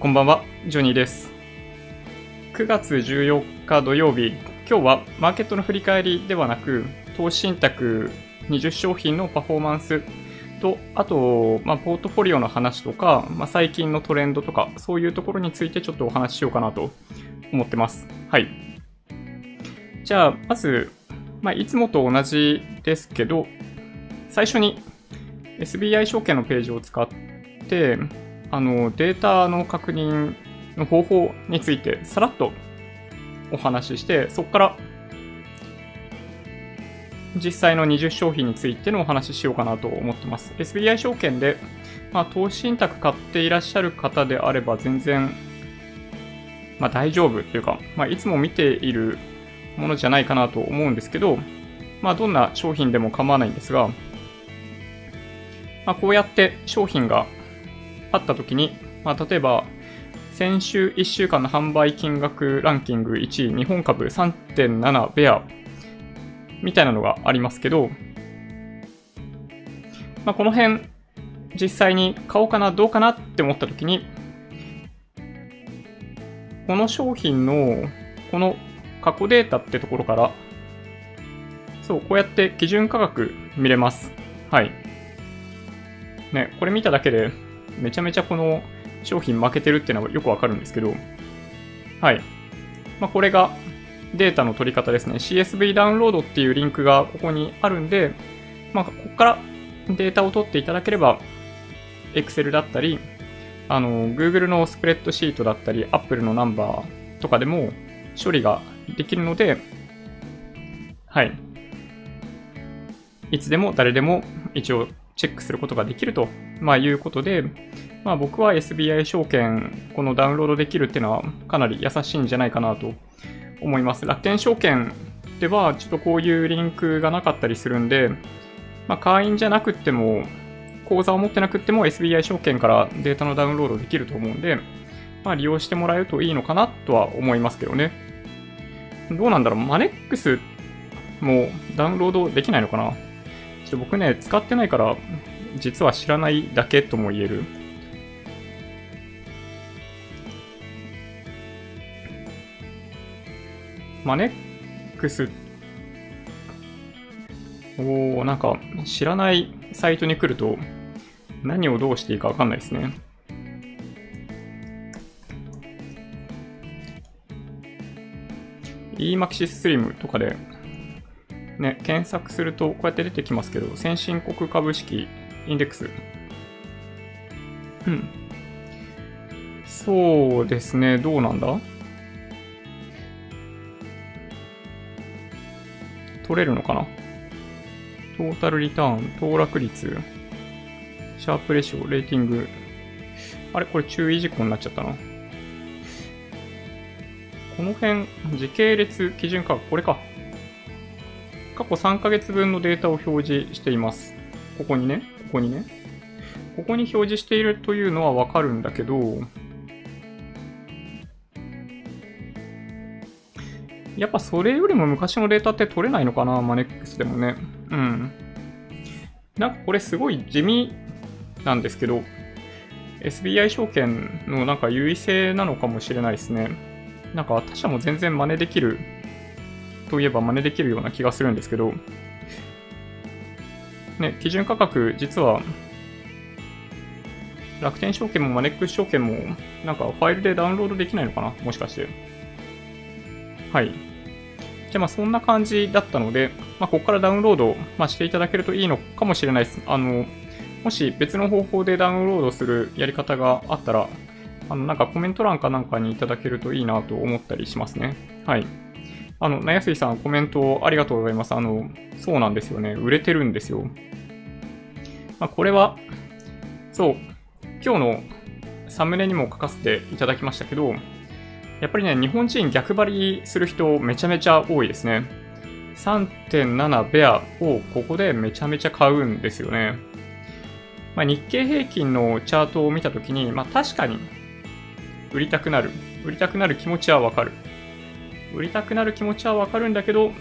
こんばんは、ジョニーです。9月14日土曜日、今日はマーケットの振り返りではなく、投資信託20商品のパフォーマンスと、あと、まあ、ポートフォリオの話とか、まあ、最近のトレンドとか、そういうところについてちょっとお話ししようかなと思ってます。はい。じゃあ、まず、まあ、いつもと同じですけど、最初に SBI 証券のページを使って、あの、データの確認の方法についてさらっとお話しして、そこから実際の20商品についてのお話ししようかなと思ってます。SBI 証券で、まあ、投資信託買っていらっしゃる方であれば全然、まあ、大丈夫っていうか、まあ、いつも見ているものじゃないかなと思うんですけど、まあ、どんな商品でも構わないんですが、まあ、こうやって商品があったときに、まあ、例えば、先週1週間の販売金額ランキング1位、日本株3.7ベアみたいなのがありますけど、まあ、この辺、実際に買おうかな、どうかなって思ったときに、この商品の、この過去データってところから、そう、こうやって基準価格見れます。はい。ね、これ見ただけで、めちゃめちゃこの商品負けてるっていうのはよくわかるんですけど、はい。まあ、これがデータの取り方ですね。CSV ダウンロードっていうリンクがここにあるんで、まあ、ここからデータを取っていただければ、Excel だったり、あの、Google のスプレッドシートだったり、Apple のナンバーとかでも処理ができるので、はい。いつでも誰でも一応チェックすることができると、まあ、いうことで、まあ、僕は SBI 証券、このダウンロードできるっていうのはかなり優しいんじゃないかなと思います。楽天証券ではちょっとこういうリンクがなかったりするんで、まあ、会員じゃなくっても、口座を持ってなくっても SBI 証券からデータのダウンロードできると思うんで、まあ、利用してもらえるといいのかなとは思いますけどね。どうなんだろう？マネックスもダウンロードできないのかな？ちょっと僕ね、使ってないから、実は知らないだけとも言える。マネックス、おー、なんか知らないサイトに来ると何をどうしていいかわかんないですね。EMAXIS Slim とかでね、検索するとこうやって出てきますけど、先進国株式インデックス。うん。そうですね、どうなんだ？取れるのかな？トータルリターン、騰落率、シャープレシオ、レーティング。あれ？これ注意事項になっちゃったな。この辺、時系列基準価格、これか。過去3ヶ月分のデータを表示しています。ここにね、ここにね。ここに表示しているというのはわかるんだけど、やっぱそれよりも昔のデータって取れないのかなマネックスでもね。うん。なんかこれすごい地味なんですけど、SBI 証券のなんか優位性なのかもしれないですね。なんか他社も全然真似できるといえば真似できるような気がするんですけど、ね、基準価格、実は、楽天証券もマネックス証券も、なんかファイルでダウンロードできないのかな？もしかして。はい。じゃあまあそんな感じだったので、まあここからダウンロード、まあ、していただけるといいのかもしれないです。あの、もし別の方法でダウンロードするやり方があったら、あの、なんかコメント欄かなんかにいただけるといいなと思ったりしますね。はい。あの、なやすいさん、コメントありがとうございます。あの、そうなんですよね。売れてるんですよ。まあ、これは、そう、今日のサムネにも書かせていただきましたけど、やっぱりね、日本人逆張りする人めちゃめちゃ多いですね。3.7ベアをここでめちゃめちゃ買うんですよね。まあ、日経平均のチャートを見たときに、まあ確かに売りたくなる。売りたくなる気持ちはわかる。売りたくなる気持ちはわかるんだけど、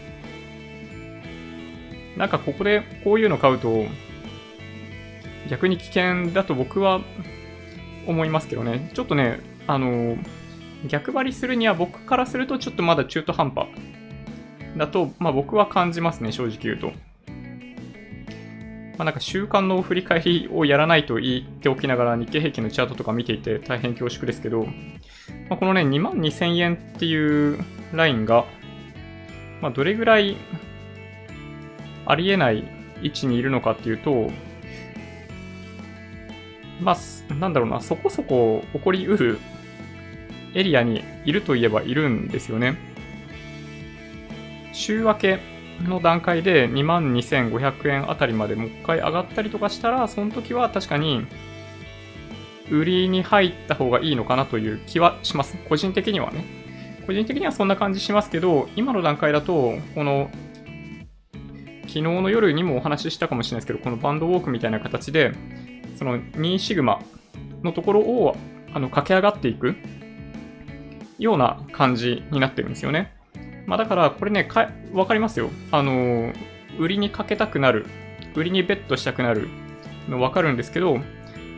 なんかここでこういうの買うと、逆に危険だと僕は思いますけどね。ちょっとね、あの、逆張りするには僕からするとちょっとまだ中途半端だと、まあ僕は感じますね、正直言うと。まあなんか週間の振り返りをやらないと言っておきながら日経平均のチャートとか見ていて大変恐縮ですけど、まあ、このね、2万2000円っていうラインが、まあどれぐらいありえない位置にいるのかっていうと、まあ、なんだろうな、そこそこ起こりうるエリアにいるといえばいるんですよね。週明けの段階で2万2500円あたりまでもう一回上がったりとかしたら、その時は確かに売りに入った方がいいのかなという気はします。個人的にはね。個人的にはそんな感じしますけど、今の段階だと、この昨日の夜にもお話ししたかもしれないですけど、このバンドウォークみたいな形で、その2シグマのところをあの駆け上がっていくような感じになってるんですよね。まあだからこれね、かわかりますよ。あの、売りにかけたくなる、売りにベットしたくなるのわかるんですけど、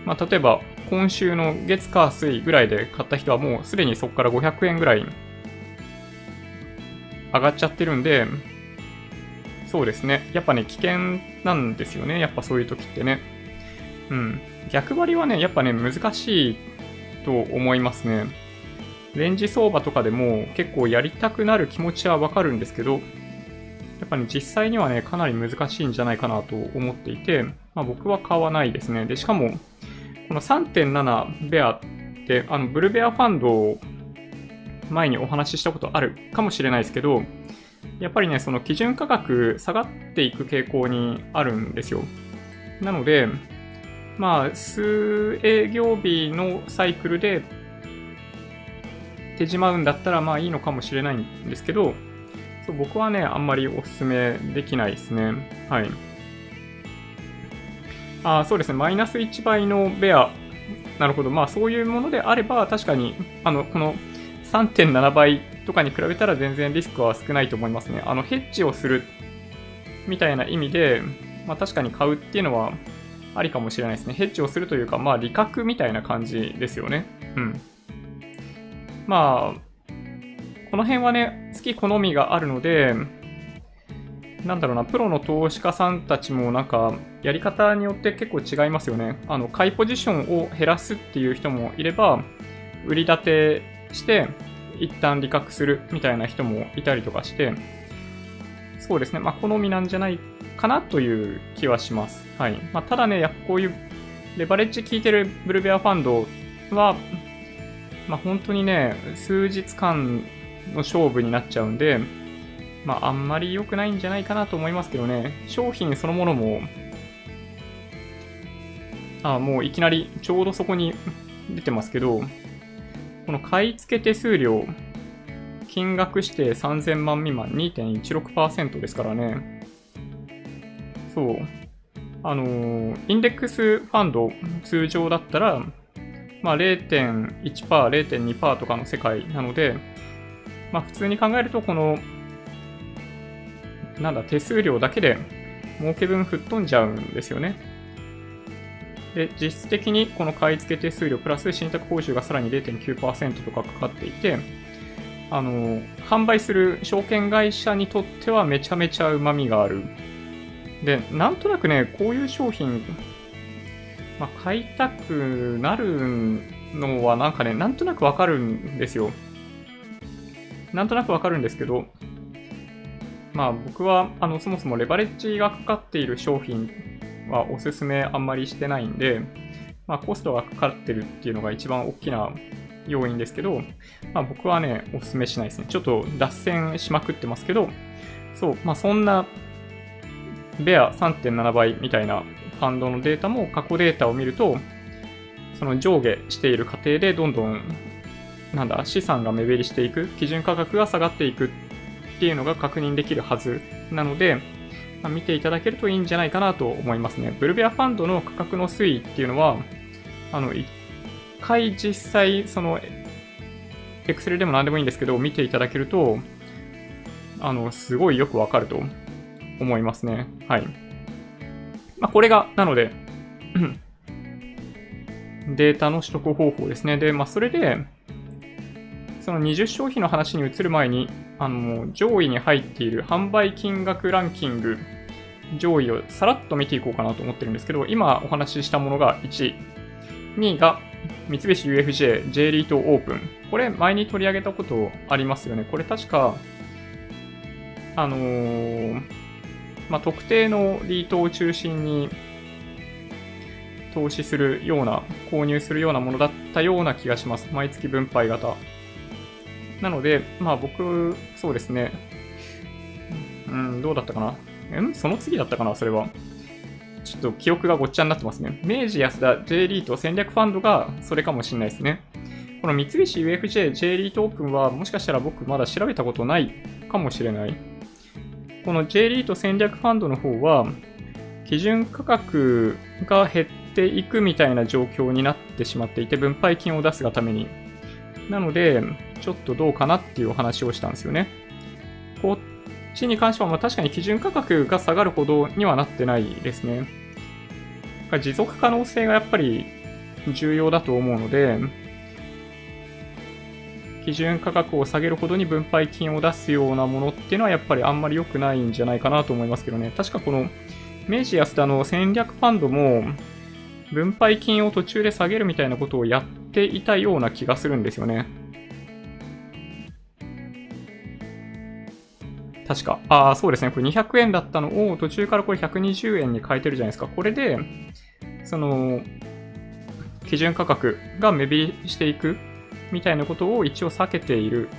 まあ例えば今週の月火水ぐらいで買った人はもうすでにそこから500円ぐらい上がっちゃってるんで、そうですね。やっぱね、危険なんですよね。やっぱそういう時ってね。うん。逆張りはね、やっぱね、難しいと思いますね。レンジ相場とかでも結構やりたくなる気持ちはわかるんですけど、やっぱね、実際にはね、かなり難しいんじゃないかなと思っていて、まあ僕は買わないですね。で、しかも、この3.7ベアって、あの、ブルベアファンドを前にお話ししたことあるかもしれないですけど、やっぱりね、その基準価格下がっていく傾向にあるんですよ。なので、まあ、数営業日のサイクルで手じまうんだったらまあいいのかもしれないんですけど、そう僕はね、あんまりお勧めできないですね。はい。あそうですね、マイナス1倍のベア。なるほど。まあそういうものであれば、確かに、あの、この3.7倍とかに比べたら全然リスクは少ないと思いますね。あの、ヘッジをするみたいな意味で、まあ確かに買うっていうのはありかもしれないですね。ヘッジをするというか、まあ利確みたいな感じですよね。うん。まあ、この辺はね、好き好みがあるので、なんだろうな、プロの投資家さんたちもなんか、やり方によって結構違いますよね。あの、買いポジションを減らすっていう人もいれば、売り立てして、一旦利確するみたいな人もいたりとかして、そうですね、まあ、好みなんじゃないかなという気はします。はい。まあ、ただね、やこういうレバレッジ効いてるブルベアファンドは、まあ、本当にね、数日間の勝負になっちゃうんで、まあ、あんまり良くないんじゃないかなと思いますけどね、商品そのものも、あ、もういきなりちょうどそこに 出てますけど、この買い付け手数料、金額指定3000万未満2.16%ですからね。そう。あのー、インデックスファンド通常だったら、まあ0.1%、0.2%とかの世界なので、まあ普通に考えるとこの、なんだ、手数料だけで儲け分吹っ飛んじゃうんですよね。で、実質的にこの買い付け手数料プラス信託報酬がさらに0.9%とかかかっていて、あの、販売する証券会社にとってはめちゃめちゃ旨味がある。で、なんとなくね、こういう商品、まあ、買いたくなるのはなんかね、なんとなくわかるんですよ。なんとなくわかるんですけど、まあ僕は、あの、そもそもレバレッジがかかっている商品はおすすめあんまりしてないんで、まあ、コストがかかってるっていうのが一番大きな要因ですけど、まあ、僕はね、おすすめしないですね。ちょっと脱線しまくってますけど、そう、まあ、そんな、ベア3.7倍みたいなファンドのデータも過去データを見ると、その上下している過程でどんどん、なんだ、資産が目減りしていく、基準価格が下がっていくっていうのが確認できるはずなので、ま見ていただけるといいんじゃないかなと思いますね。ブルベアファンドの価格の推移っていうのは、あの、一回実際、その、エクセルでも何でもいいんですけど、見ていただけると、あの、すごいよくわかると思いますね。はい。まあ、これが、なので、データの取得方法ですね。で、まあ、それで、その20消費の話に移る前に、あの、上位に入っている販売金額ランキング、上位をさらっと見ていこうかなと思ってるんですけど、今お話ししたものが1位。2位が三菱 UFJ J リートオープン。これ前に取り上げたことありますよね。これ確か、あのー、まあ、特定のリートを中心に投資するような、購入するようなものだったような気がします。毎月分配型。なので、まあ僕、そうですね。うん、どうだったかな？ん？その次だったかな？それは。ちょっと記憶がごっちゃになってますね。明治安田 J リート戦略ファンドがそれかもしれないですね。この三菱 UFJ J リートオープンはもしかしたら僕まだ調べたことないかもしれない。この J リート戦略ファンドの方は、基準価格が減っていくみたいな状況になってしまっていて、分配金を出すがために。なので、ちょっとどうかなっていうお話をしたんですよね。こっちに関しては、まあ確かに基準価格が下がるほどにはなってないですね。持続可能性がやっぱり重要だと思うので、基準価格を下げるほどに分配金を出すようなものっていうのはやっぱりあんまり良くないんじゃないかなと思いますけどね。確かこの明治安田の戦略ファンドも分配金を途中で下げるみたいなことをやっていたような気がするんですよね。確か。ああ、そうですね。これ200円だったのを途中からこれ120円に変えてるじゃないですか。これで、その、基準価格が目減りしていくみたいなことを一応避けている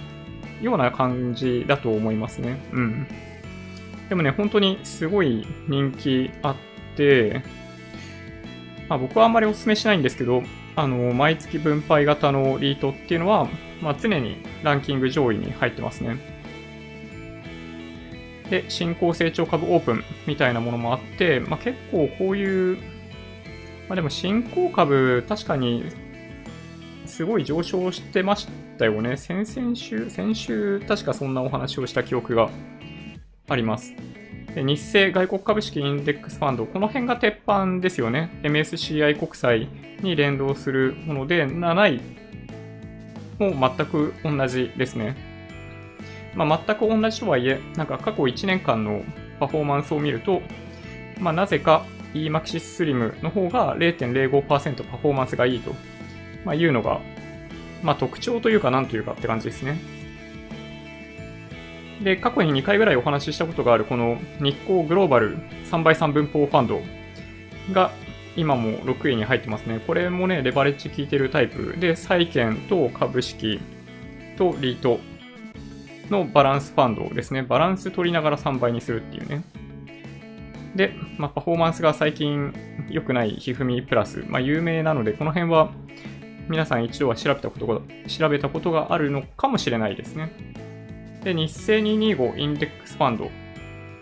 ような感じだと思いますね。うん。でもね、本当にすごい人気あって、まあ、僕はあんまりお勧めしないんですけど、あの、毎月分配型のリートっていうのは、まあ、常にランキング上位に入ってますね。で、新興成長株オープンみたいなものもあって、まあ、結構こういう、まあ、でも新興株確かにすごい上昇してましたよね。先々週、先週、確かそんなお話をした記憶があります。日清外国株式インデックスファンド、この辺が鉄板ですよね。MSCI 国債に連動するもので、7位も全く同じですね。まあ、全く同じとはいえ、なんか過去1年間のパフォーマンスを見ると、まあ、なぜか EMAXIS Slim の方が0.05%パフォーマンスがいいとまあ、いうのが、まあ、特徴というか何というかって感じですね。で、過去に2回ぐらいお話ししたことがあるこの日光グローバル3倍3分法ファンドが今も6位に入ってますね。これもね、レバレッジ効いてるタイプで、債券と株式とリートのバランスファンドですね。バランス取りながら3倍にするっていうね。で、まあ、パフォーマンスが最近良くないひふみプラス、まあ、有名なので、この辺は皆さん一度は調べたことが、調べたことがあるのかもしれないですね。で、日清225インデックスファンド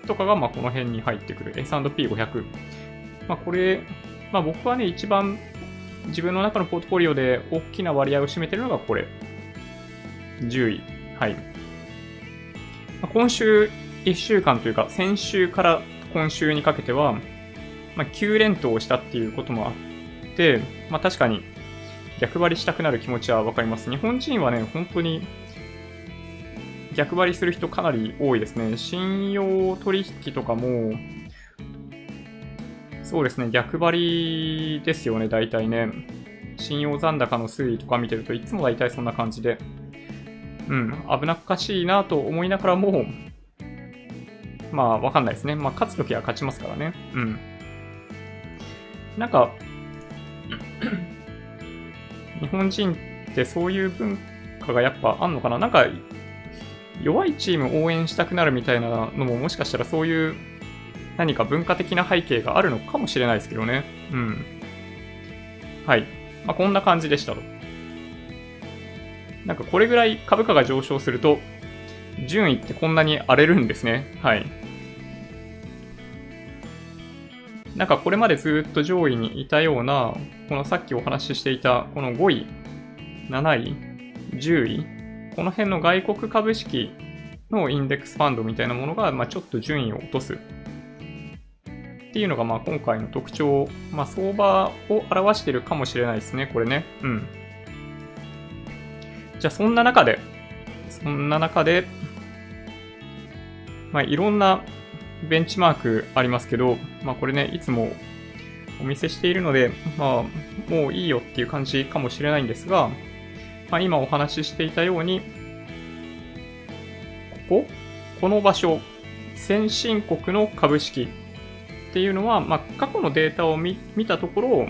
とかが、まあ、この辺に入ってくる S&P500。まあ、これ、まあ、僕はね、一番自分の中のポートフォリオで大きな割合を占めてるのがこれ。10位。はい。まあ、今週1週間というか、先週から今週にかけては、まあ、9連投したっていうこともあって、まあ、確かに逆張りしたくなる気持ちはわかります。日本人はね、本当に逆張りする人かなり多いですね。信用取引とかも、そうですね、逆張りですよね、大体ね。信用残高の推移とか見てるといつも大体そんな感じで。うん、危なっかしいなと思いながらも、まあ、わかんないですね。まあ、勝つときは勝ちますからね。うん。なんか日本人ってそういう文化がやっぱあんのかな？なんか、弱いチーム応援したくなるみたいなのももしかしたらそういう何か文化的な背景があるのかもしれないですけどね。うん。はい。まあ、こんな感じでしたと。なんかこれぐらい株価が上昇すると、順位ってこんなに荒れるんですね。はい。なんかこれまでずっと上位にいたような、このさっきお話ししていた、この5位、7位、10位、この辺の外国株式のインデックスファンドみたいなものが、まあ、ちょっと順位を落とす。っていうのが、まあ、今回の特徴、まあ、相場を表してるかもしれないですね、これね。うん。じゃあそんな中で、そんな中で、まあいろんなベンチマークありますけど、まあこれね、いつもお見せしているので、まあもういいよっていう感じかもしれないんですが、まあ今お話ししていたように、ここ？この場所、先進国の株式っていうのは、まあ過去のデータを見たところ、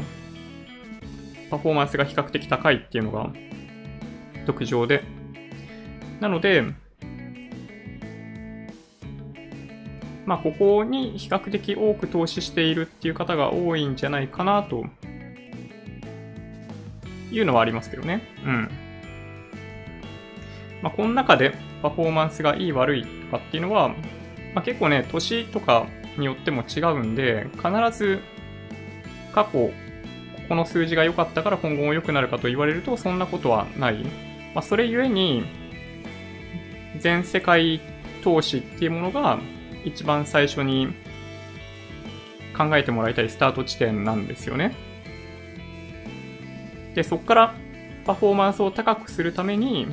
パフォーマンスが比較的高いっていうのが特徴で、なので、まあ、ここに比較的多く投資しているっていう方が多いんじゃないかなというのはありますけどね。うん。まあ、この中でパフォーマンスがいい悪いとかっていうのは、まあ、結構ね、年とかによっても違うんで、必ず過去、ここの数字が良かったから今後も良くなるかと言われると、そんなことはない。まあ、それゆえに、全世界投資っていうものが一番最初に考えてもらいたいスタート地点なんですよね。で、そこからパフォーマンスを高くするために、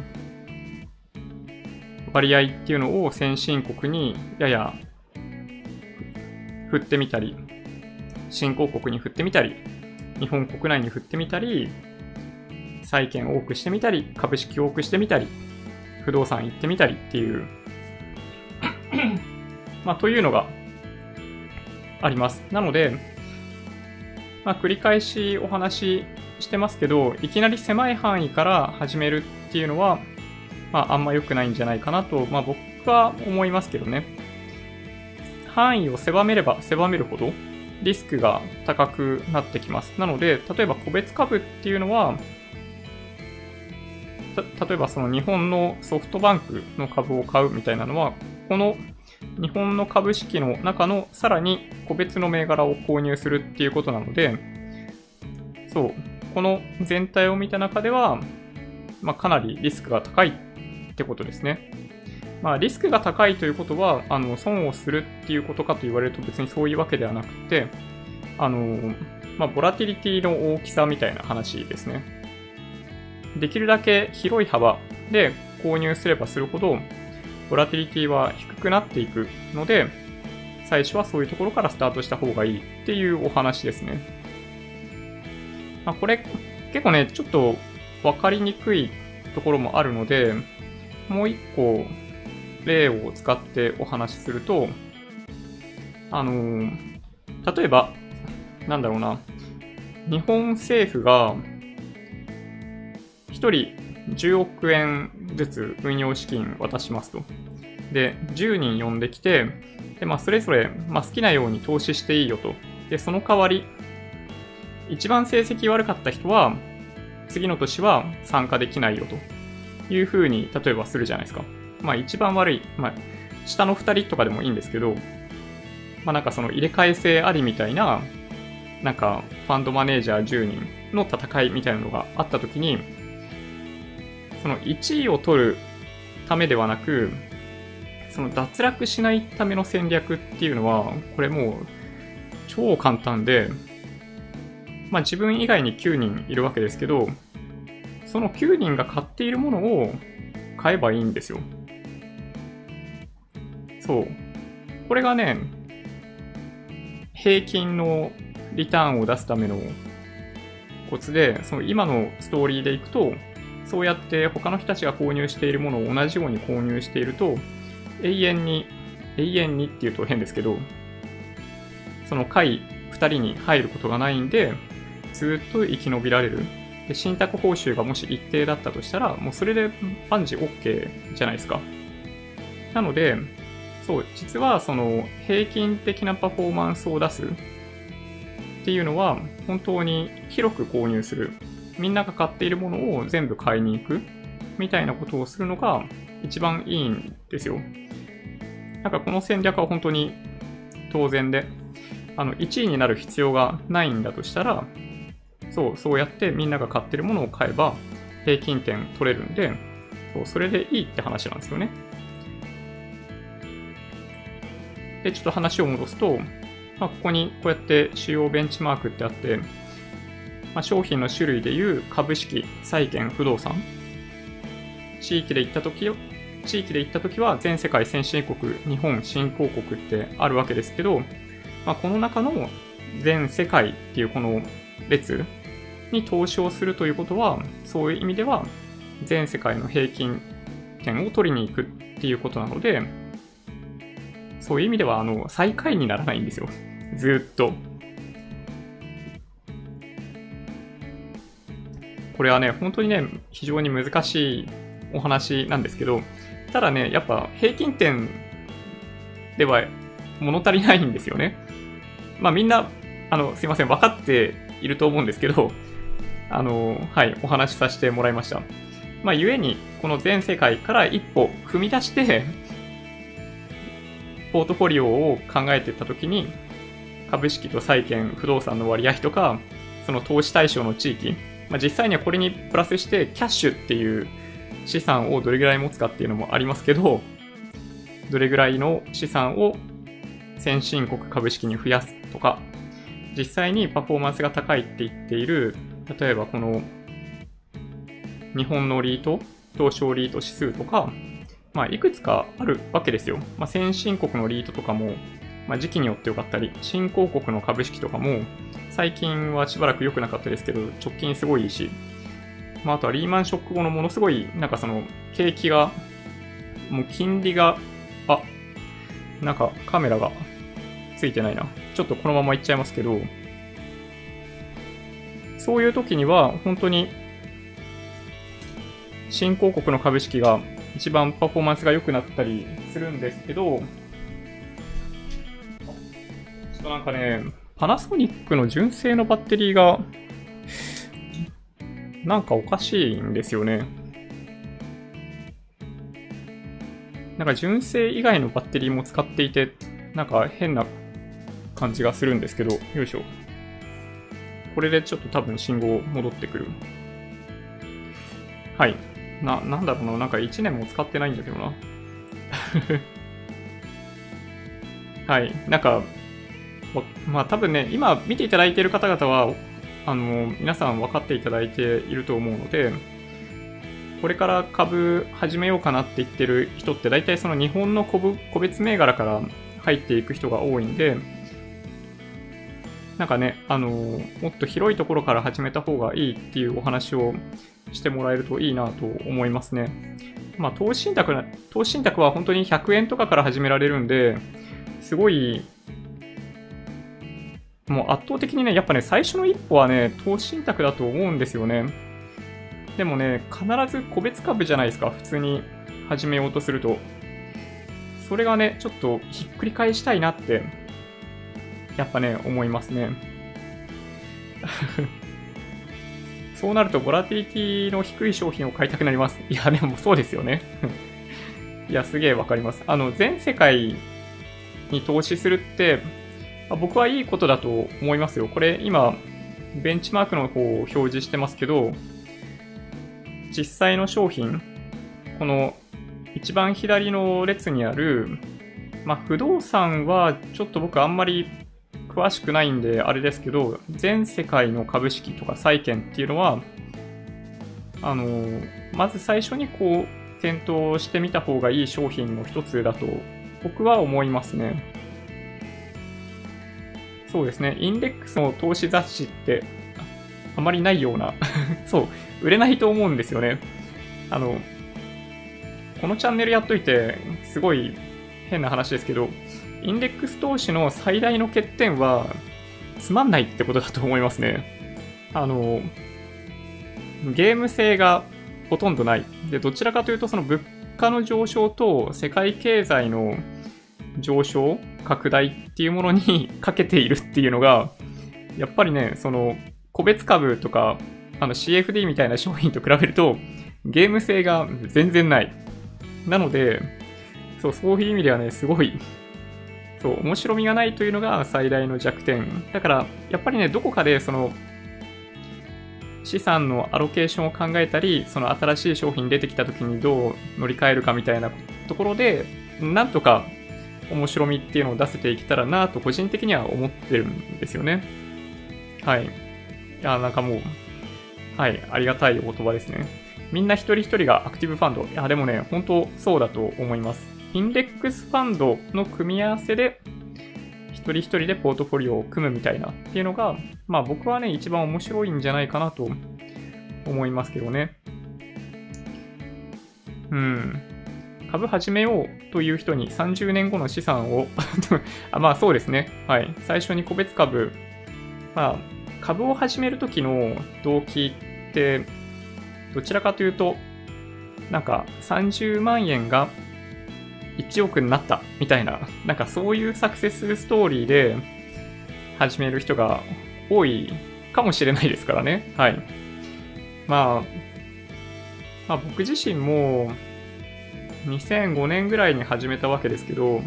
割合っていうのを先進国にやや振ってみたり、新興国に振ってみたり、日本国内に振ってみたり、債券多くしてみたり、株式多くしてみたり、不動産行ってみたりっていうまあ、というのがあります。なので、まあ、繰り返しお話ししてますけど、いきなり狭い範囲から始めるっていうのは、まあ、あんま良くないんじゃないかなと、まあ、僕は思いますけどね。範囲を狭めれば狭めるほど、リスクが高くなってきます。なので、例えば個別株っていうのは、例えばその日本のソフトバンクの株を買うみたいなのは、この日本の株式の中のさらに個別の銘柄を購入するっていうことなので、そう、この全体を見た中では、まあ、かなりリスクが高いってことですね。まあ、リスクが高いということは、あの、損をするっていうことかと言われると別にそういうわけではなくて、あの、まあ、ボラティリティの大きさみたいな話ですね。できるだけ広い幅で購入すればするほど、ボラティリティは低くなっていくので、最初はそういうところからスタートした方がいいっていうお話ですね。まあ、これ、結構ね、ちょっと分かりにくいところもあるので、もう一個例を使ってお話しすると、あのー、例えば、なんだろうな、日本政府が1人10億円ずつ運用資金渡しますと。で、10人呼んできて、で、まあ、それぞれ、まあ、好きなように投資していいよと。で、その代わり、一番成績悪かった人は、次の年は参加できないよというふうに、例えばするじゃないですか。まあ、一番悪い、まあ、下の2人とかでもいいんですけど、まあ、なんかその入れ替え制ありみたいな、なんか、ファンドマネージャー10人の戦いみたいなのがあったときに、その1位を取るためではなく、その脱落しないための戦略っていうのは、これもう超簡単で、まあ自分以外に9人いるわけですけど、その9人が買っているものを買えばいいんですよ。そう。これがね、平均のリターンを出すためのコツで、その今のストーリーでいくと、そうやって他の人たちが購入しているものを同じように購入していると、永遠に、永遠にって言うと変ですけど、その回2人に入ることがないんで、ずっと生き延びられる。で、信託報酬がもし一定だったとしたら、もうそれで万事 OK じゃないですか。なので、そう、実はその平均的なパフォーマンスを出すっていうのは、本当に広く購入する。みんなが買っているものを全部買いに行くみたいなことをするのが一番いいんですよ。なんかこの戦略は本当に当然で、あの、1位になる必要がないんだとしたら、そう、そうやってみんなが買ってるものを買えば平均点取れるんで、そうそれでいいって話なんですよね。で、ちょっと話を戻すと、まあ、ここにこうやって主要ベンチマークってあって、まあ、商品の種類でいう株式、債券、不動産。地域で行った時地域で行った時は全世界先進国、日本新興国ってあるわけですけど、まあ、この中の全世界っていうこの列に投資をするということは、そういう意味では全世界の平均点を取りに行くっていうことなので、そういう意味では、あの、最下位にならないんですよ。ずっと。これはね、本当にね、非常に難しいお話なんですけど、ただね、やっぱ平均点では物足りないんですよね。まあみんな、あの、すいません、分かっていると思うんですけど、あの、はい、お話しさせてもらいました。まあ、ゆえに、この全世界から一歩踏み出して、ポートフォリオを考えていったときに、株式と債券、不動産の割合とか、その投資対象の地域、まあ、実際にはこれにプラスして、キャッシュっていう資産をどれぐらい持つかっていうのもありますけど、どれぐらいの資産を先進国株式に増やすとか、実際にパフォーマンスが高いって言っている、例えばこの日本のリート、東証リート指数とか、まあ、いくつかあるわけですよ。まあ、先進国のリートとかも、まあ、時期によってよかったり、新興国の株式とかも、最近はしばらく良くなかったですけど、直近すごいいいし、まあ、あとはリーマンショック後のものすごい、なんかその、景気が、もう金利が、あ、なんかカメラがついてないな。ちょっとこのままいっちゃいますけど、そういう時には、本当に、新興国の株式が一番パフォーマンスが良くなったりするんですけど、ちょっとなんかね、パナソニックの純正のバッテリーがなんかおかしいんですよね。なんか純正以外のバッテリーも使っていて、なんか変な感じがするんですけど、よいしょ。これでちょっと多分信号戻ってくる。はい。な、なんだろうな。なんか1年も使ってないんだけどな。はい。なんか、まあ多分ね、今見ていただいている方々はあの、皆さん分かっていただいていると思うので、これから株始めようかなって言ってる人って大体その日本の個別銘柄から入っていく人が多いんで、なんかね、あの、もっと広いところから始めた方がいいっていうお話をしてもらえるといいなと思いますね。まあ、投資信託投資信託は本当に100円とかから始められるんで、すごいもう圧倒的にね、やっぱね、最初の一歩はね、投資信託だと思うんですよね。でもね、必ず個別株じゃないですか、普通に始めようとすると。それがね、ちょっとひっくり返したいなって、やっぱね、思いますね。そうなると、ボラティリティの低い商品を買いたくなります。いや、でもそうですよね。いや、すげえわかります。あの、全世界に投資するって、あ僕はいいことだと思いますよ。これ今、ベンチマークの方を表示してますけど、実際の商品、この一番左の列にある、まあ、不動産はちょっと僕あんまり詳しくないんであれですけど、全世界の株式とか債券っていうのは、あの、まず最初にこう、検討してみた方がいい商品の一つだと僕は思いますね。そうですね。インデックスの投資雑誌ってあまりないような そう、売れないと思うんですよね。あの、このチャンネルやっといて、すごい変な話ですけど、インデックス投資の最大の欠点は、つまんないってことだと思いますね。あの、ゲーム性がほとんどない。で、どちらかというと、その物価の上昇と世界経済の上昇拡大っていうものにかけているっていうのが、やっぱりね、その、個別株とか、あの CFD みたいな商品と比べると、ゲーム性が全然ない。なので、そう、そういう意味ではね、すごい、そう、面白みがないというのが最大の弱点。だから、やっぱりね、どこかで、その、資産のアロケーションを考えたり、その新しい商品出てきた時にどう乗り換えるかみたいなところで、なんとか面白みっていうのを出せていけたらなと個人的には思ってるんですよね。はい。いや、なんかもう、はい、ありがたいお言葉ですね。みんな一人一人がアクティブファンド。いや、でもね、本当そうだと思います。インデックスファンドの組み合わせで、一人一人でポートフォリオを組むみたいなっていうのが、まあ僕はね、一番面白いんじゃないかなと思いますけどね。うん。株始めようという人に30年後の資産を あ、まあそうですね。はい。最初に個別株、まあ、株を始めるときの動機って、どちらかというと、なんか30万円が1億になったみたいな、なんかそういうサクセスストーリーで始める人が多いかもしれないですからね。はい。まあ、まあ僕自身も2005年ぐらいに始めたわけですけど、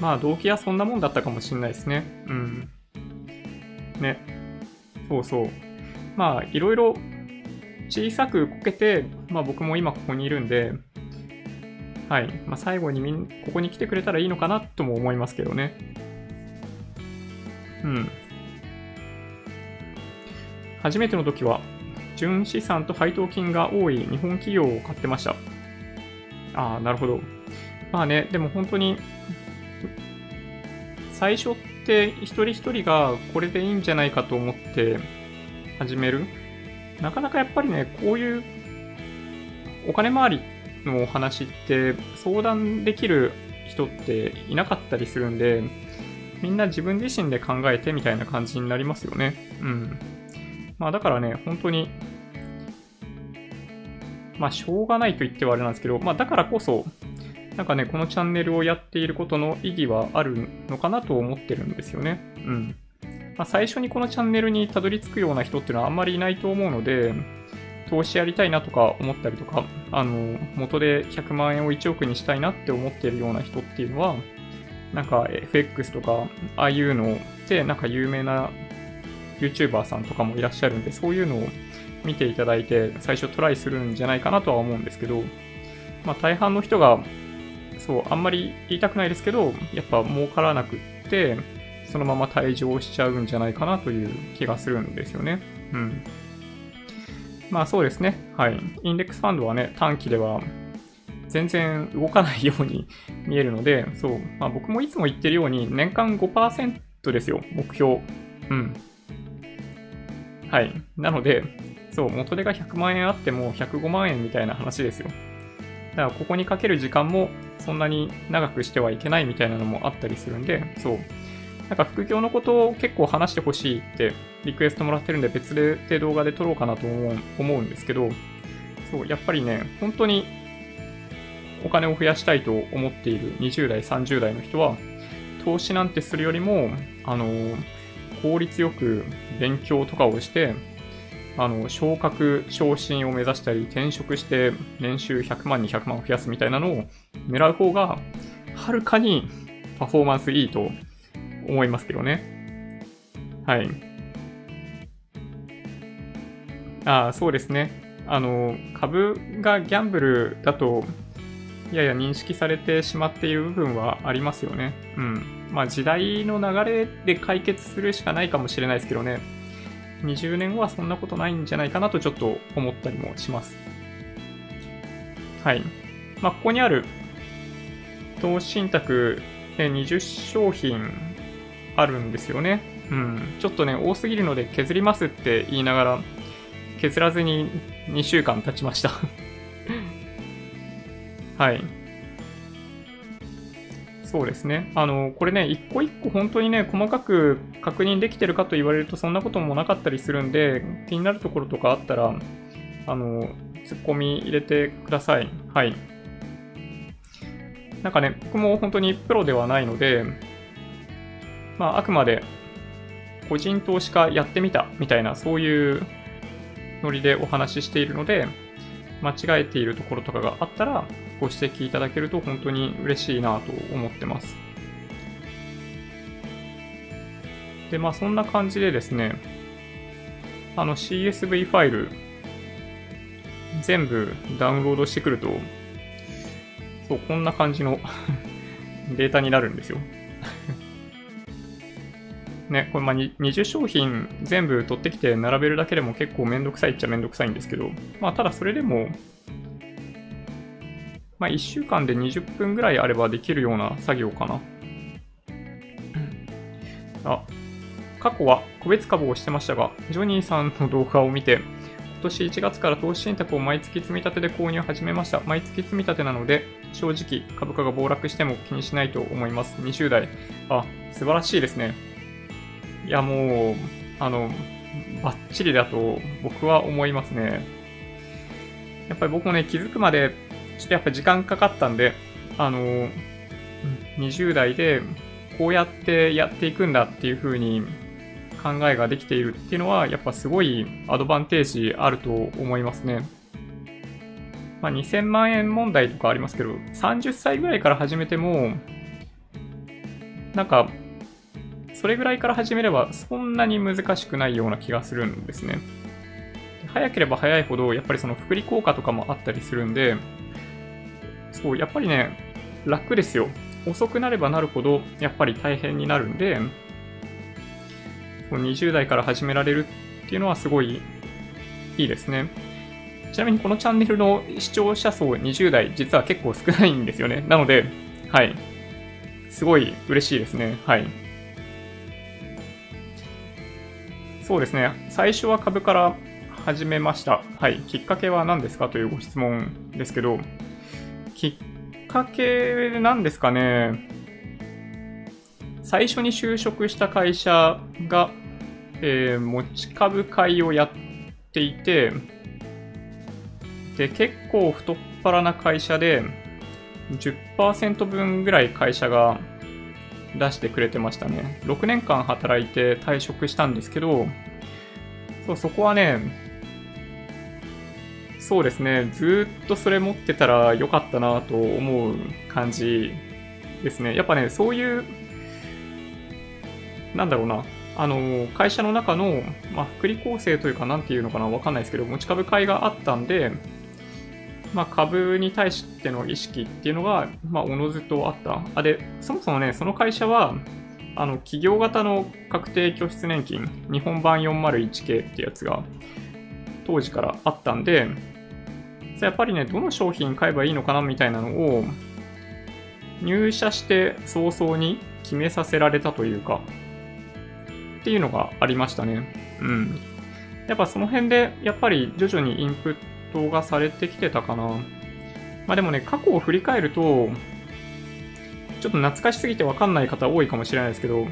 まあ動機はそんなもんだったかもしれないですね。うん。ね。そうそう。まあいろいろ小さくこけて、まあ僕も今ここにいるんで、はい。まあ最後にみん、ここに来てくれたらいいのかなとも思いますけどね。うん。初めての時は、純資産と配当金が多い日本企業を買ってました。ああ、なるほど。まあね、でも本当に、最初って一人一人がこれでいいんじゃないかと思って始める。なかなかやっぱりね、こういうお金回りのお話って相談できる人っていなかったりするんで、みんな自分自身で考えてみたいな感じになりますよね。うん。まあだからね、本当にまあ、しょうがないと言ってはあれなんですけど、まあ、だからこそ、なんかね、このチャンネルをやっていることの意義はあるのかなと思ってるんですよね。うん。まあ、最初にこのチャンネルにたどり着くような人っていうのはあんまりいないと思うので、投資やりたいなとか思ったりとか、あの、元で100万円を1億にしたいなって思ってるような人っていうのは、なんか FX とか、ああいうので、なんか有名な YouTuber さんとかもいらっしゃるんで、そういうのを見ていただいて、最初トライするんじゃないかなとは思うんですけど、まあ大半の人が、そう、あんまり言いたくないですけど、やっぱ儲からなくって、そのまま退場しちゃうんじゃないかなという気がするんですよね。うん。まあそうですね。はい。インデックスファンドはね、短期では全然動かないように 見えるので、そう。まあ僕もいつも言ってるように、年間5%ですよ、目標。うん。はい。なので、そう、元手が100万円あっても105万円みたいな話ですよ。だからここにかける時間もそんなに長くしてはいけないみたいなのもあったりするんで、そう。なんか副業のことを結構話してほしいってリクエストもらってるんで別で動画で撮ろうかなと思う思うんですけど、そう、やっぱりね、本当にお金を増やしたいと思っている20代、30代の人は、投資なんてするよりも、あの、効率よく勉強とかをして、あの、昇格、昇進を目指したり、転職して年収100万、200万を増やすみたいなのを狙う方が、はるかにパフォーマンスいいと思いますけどね。はい。ああ、そうですね。あの、株がギャンブルだと、やや認識されてしまっている部分はありますよね。うん。まあ時代の流れで解決するしかないかもしれないですけどね。20年後はそんなことないんじゃないかなとちょっと思ったりもします。はい。まあ、ここにある投資信託20商品あるんですよね。うん。ちょっとね、多すぎるので削りますって言いながら、削らずに2週間経ちました はい。そうですね。あの、これね、一個一個本当にね、細かく確認できてるかと言われるとそんなこともなかったりするんで、気になるところとかあったら、あの、ツッコミ入れてください。はい。なんかね、僕も本当にプロではないので、まあ、あくまで個人投資家やってみたみたいな、そういうノリでお話ししているので、間違えているところとかがあったら、ご指摘いただけると本当に嬉しいなと思ってます。で、まあそんな感じでですね、あの CSV ファイル全部ダウンロードしてくると、そう、こんな感じの データになるんですよ ね、これまあ20商品全部取ってきて並べるだけでも結構めんどくさいっちゃめんどくさいんですけど、まあただそれでも、まあ1週間で20分ぐらいあればできるような作業かな。あ、過去は個別株をしてましたが、ジョニーさんの動画を見て、今年1月から投資信託を毎月積み立てで購入始めました。毎月積み立てなので、正直株価が暴落しても気にしないと思います。20代。あ、素晴らしいですね。いや、もう、あの、バッチリだと僕は思いますね。やっぱり僕もね、気づくまで、ちょっとやっぱ時間かかったんで、あの、20代でこうやってやっていくんだっていう風に考えができているっていうのは、やっぱすごいアドバンテージあると思いますね。まあ、2000万円問題とかありますけど、30歳ぐらいから始めても、なんか、それぐらいから始めればそんなに難しくないような気がするんですね。早ければ早いほど、やっぱりその福利効果とかもあったりするんで、そう、やっぱりね、楽ですよ。遅くなればなるほど、やっぱり大変になるんで、20代から始められるっていうのはすごいいいですね。ちなみにこのチャンネルの視聴者層20代、実は結構少ないんですよね。なので、はい。すごい嬉しいですね。はい。そうですね。最初は株から始めました。はい。きっかけは何ですか？というご質問ですけど、きっかけなんですかね。最初に就職した会社が、えー、持ち株会をやっていて、で、結構太っ腹な会社で、10%分ぐらい会社が出してくれてましたね。6年間働いて退職したんですけど、そう、そこはね、そうですね。ずっとそれ持ってたらよかったなと思う感じですね。やっぱね、そういう、なんだろうな。あの、会社の中の、まあ、福利厚生というか、なんていうのかな、わかんないですけど、持ち株会があったんで、まあ、株に対しての意識っていうのが、まあ、おのずとあった。あ、で、そもそもね、その会社は、あの、企業型の確定拠出年金、日本版401系ってやつが、当時からあったんで、やっぱりね、どの商品買えばいいのかなみたいなのを、入社して早々に決めさせられたというか、っていうのがありましたね。うん。やっぱその辺で、やっぱり徐々にインプットがされてきてたかな。まあでもね、過去を振り返ると、ちょっと懐かしすぎてわかんない方多いかもしれないですけど、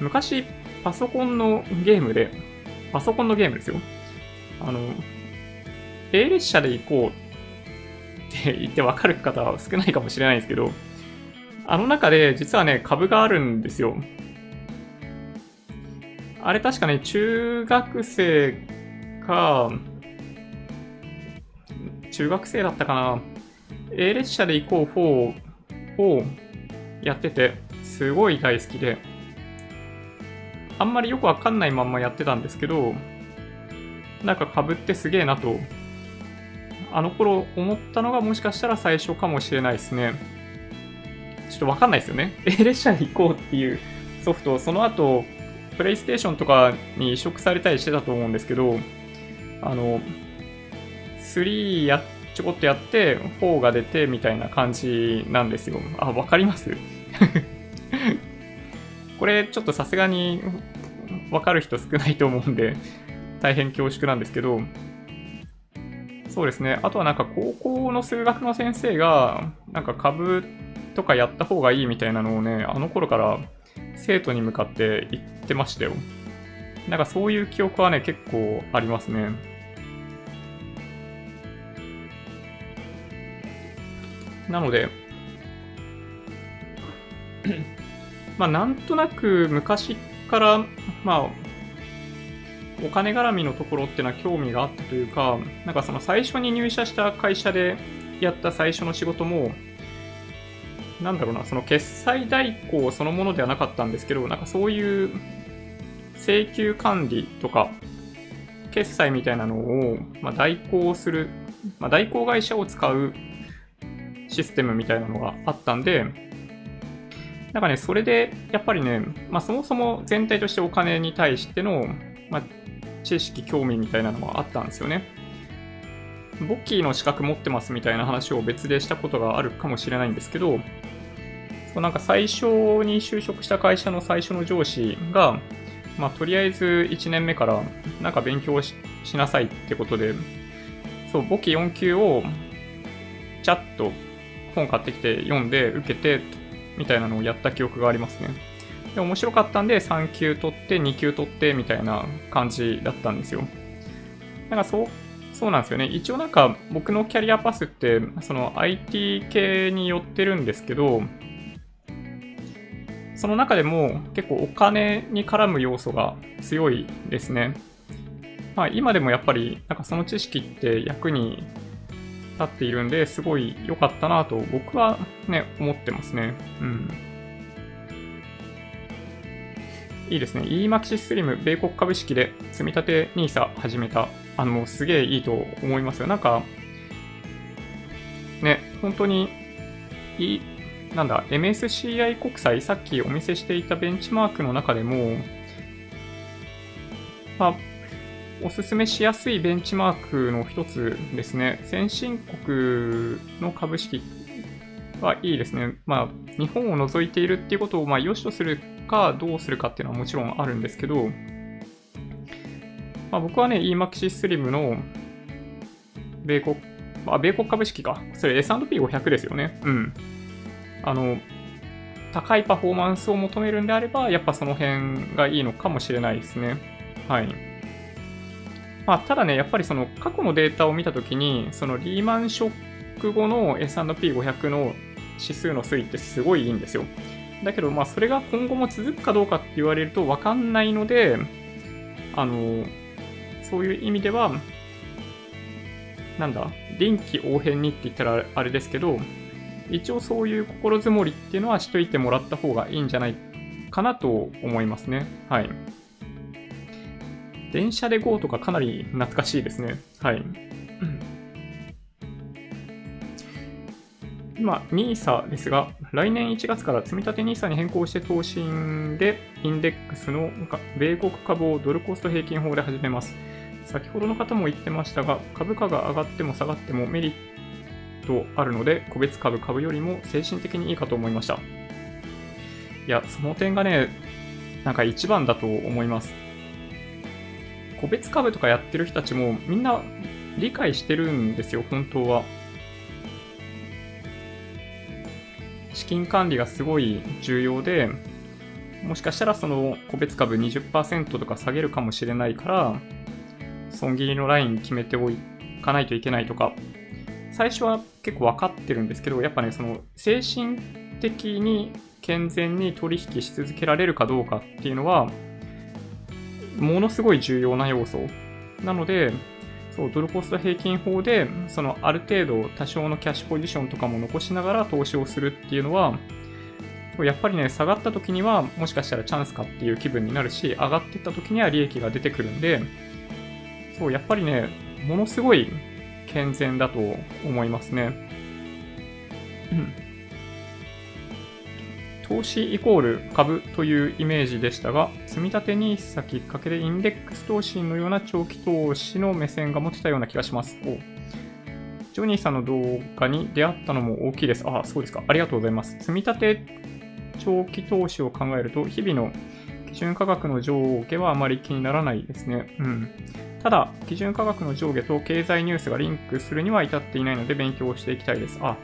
昔、パソコンのゲームで、パソコンのゲームですよ。あの、A 列車で行こうって言ってわかる方は少ないかもしれないんですけど、あの中で実はね、株があるんですよ。あれ確かね、中学生か、中学生だったかな。A 列車で行こう4をやってて、すごい大好きで、あんまりよくわかんないまんまやってたんですけど、なんか株ってすげえなとあの頃思ったのがもしかしたら最初かもしれないですね。ちょっとわかんないですよね。A 列車に行こうっていうソフト、その後、プレイステーションとかに移植されたりしてたと思うんですけど、あの、3や、ちょこっとやって、4が出てみたいな感じなんですよ。あ、わかります？これちょっとさすがにわかる人少ないと思うんで、大変恐縮なんですけど、そうですね。あとはなんか高校の数学の先生が、なんか株とかやった方がいいみたいなのをね、あの頃から生徒に向かって言ってましたよ。なんかそういう記憶はね、結構ありますね。なので、まあなんとなく昔から、まあお金絡みのところっていうのは興味があったというか、なんかその最初に入社した会社でやった最初の仕事も、なんだろうな、その決済代行そのものではなかったんですけど、なんかそういう請求管理とか、決済みたいなのを、まあ、代行する、まあ、代行会社を使うシステムみたいなのがあったんで、なんかね、それで、やっぱりね、まあそもそも全体としてお金に対しての、まあ、知識、興味みたいなのがあったんですよね。ボッキーの資格持ってますみたいな話を別でしたことがあるかもしれないんですけど、そうなんか最初に就職した会社の最初の上司が、まあとりあえず1年目からなんか勉強しなさいってことで、そう、簿記4級をちゃっと本買ってきて読んで受けてみたいなのをやった記憶がありますね。で、面白かったんで3級取って2級取ってみたいな感じだったんですよ。なんかそう、そうなんですよね。一応なんか僕のキャリアパスってその IT 系に寄ってるんですけど、その中でも結構お金に絡む要素が強いですね。まあ今でもやっぱりなんかその知識って役に立っているんで、すごい良かったなと僕はね、思ってますね。うん。いいですね。EMAXI スリム米国株式で積み立て NISA 始めた。あの、すげえいいと思いますよ。なんか、ね、本当に、いい、なんだ、MSCI 国債、さっきお見せしていたベンチマークの中でも、まあ、おすすめしやすいベンチマークの一つですね。先進国の株式はいいですね。まあ、日本を除いているっていうことを、まあ、良しとするかどうするかっていうのはもちろんあるんですけど、まあ、僕はね、EMAXI Slim の米国、あ、米国株式か。それ S&P500 ですよね。うん。あの、高いパフォーマンスを求めるんであれば、やっぱその辺がいいのかもしれないですね。はい。まあ、ただね、やっぱりその過去のデータを見たときに、そのリーマンショック後の S&P500 の指数の推移ってすごいいいんですよ。だけど、まあ、それが今後も続くかどうかって言われるとわかんないので、あの、そういう意味では、なんだ、臨機応変にって言ったらあれですけど、一応そういう心づもりっていうのはしといてもらった方がいいんじゃないかなと思いますね。はい。電車で GO とかかなり懐かしいですね。はい。今、NISA ですが、来年1月から積立 NISA に変更して投資で、インデックスの米国株をドルコスト平均法で始めます。先ほどの方も言ってましたが、株価が上がっても下がってもメリットあるので、個別株株よりも精神的にいいかと思いました。いや、その点がね、なんか一番だと思います。個別株とかやってる人たちもみんな理解してるんですよ、本当は。資金管理がすごい重要で、もしかしたらその個別株20%とか下げるかもしれないから、損切りのライン決めておかないといけないとか、最初は結構分かってるんですけど、やっぱね、その精神的に健全に取引し続けられるかどうかっていうのは、ものすごい重要な要素。なので、そう、ドルコスト平均法で、そのある程度多少のキャッシュポジションとかも残しながら投資をするっていうのは、やっぱりね、下がった時にはもしかしたらチャンスかっていう気分になるし、上がってった時には利益が出てくるんで、そう、やっぱりね、ものすごい健全だと思いますね。うん。投資イコール株というイメージでしたが、積み立 NISA きっかけでインデックス投資のような長期投資の目線が持てたような気がします。おジョニーさんの動画に出会ったのも大きいです。あ、そうですか。ありがとうございます。積み立て長期投資を考えると、日々の基準価格の上下はあまり気にならないですね。うん。ただ、基準価格の上下と経済ニュースがリンクするには至っていないので勉強していきたいです。あ、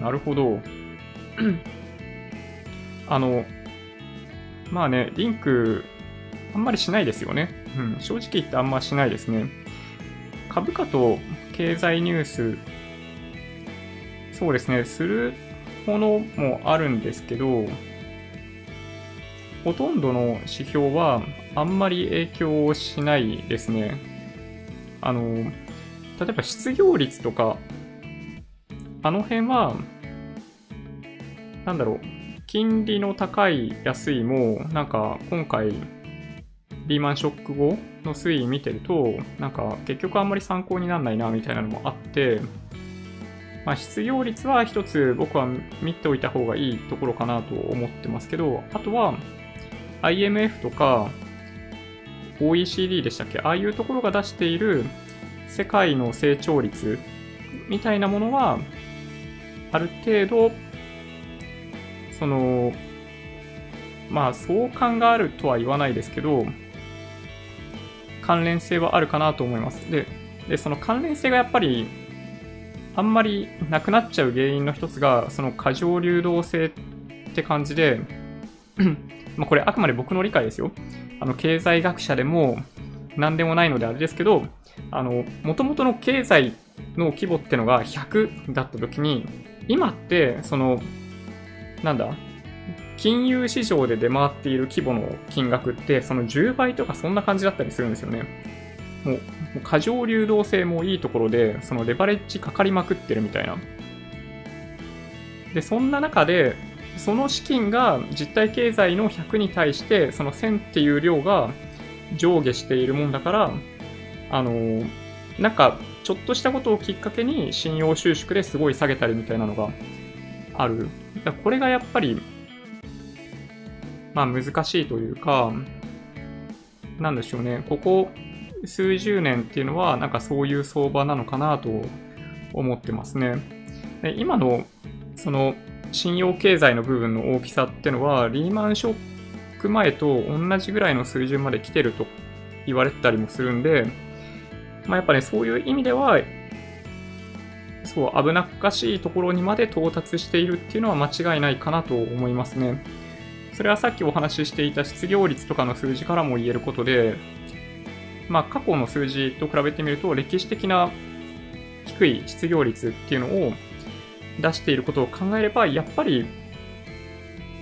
なるほど。あの、まあね、リンク、あんまりしないですよね。うん、正直言ってあんましないですね。株価と経済ニュース、そうですね、するものもあるんですけど、ほとんどの指標はあんまり影響しないですね。あの、例えば失業率とか、あの辺は、なんだろう、金利の高い安いも、なんか今回、リーマンショック後の推移見てると、なんか結局あんまり参考にならないなみたいなのもあって、まあ、失業率は一つ僕は見ておいた方がいいところかなと思ってますけど、あとは IMF とか OECD でしたっけああいうところが出している世界の成長率みたいなものは、ある程度、その、まあ相関があるとは言わないですけど、関連性はあるかなと思います。で、でその関連性がやっぱりあんまりなくなっちゃう原因の一つが、その過剰流動性って感じで、まこれあくまで僕の理解ですよ。あの、経済学者でも何でもないのであれですけど、あの、元々の経済の規模ってのが100だった時に、今って、その、なんだ、金融市場で出回っている規模の金額って、その10倍とかそんな感じだったりするんですよね。もう、過剰流動性もいいところで、そのレバレッジかかりまくってるみたいな。で、そんな中で、その資金が実体経済の100に対して、その1000っていう量が上下しているもんだから、あの、なんか、ちょっとしたことをきっかけに信用収縮ですごい下げたりみたいなのがある。だこれがやっぱり、まあ難しいというか、なんでしょうね。ここ数十年っていうのは、なんかそういう相場なのかなと思ってますね。で今の、その、信用経済の部分の大きさっていうのは、リーマンショック前と同じぐらいの水準まで来てると言われてたりもするんで、まあ、やっぱね、そういう意味では、そう、危なっかしいところにまで到達しているっていうのは間違いないかなと思いますね。それはさっきお話ししていた失業率とかの数字からも言えることで、まあ、過去の数字と比べてみると、歴史的な低い失業率っていうのを出していることを考えれば、やっぱり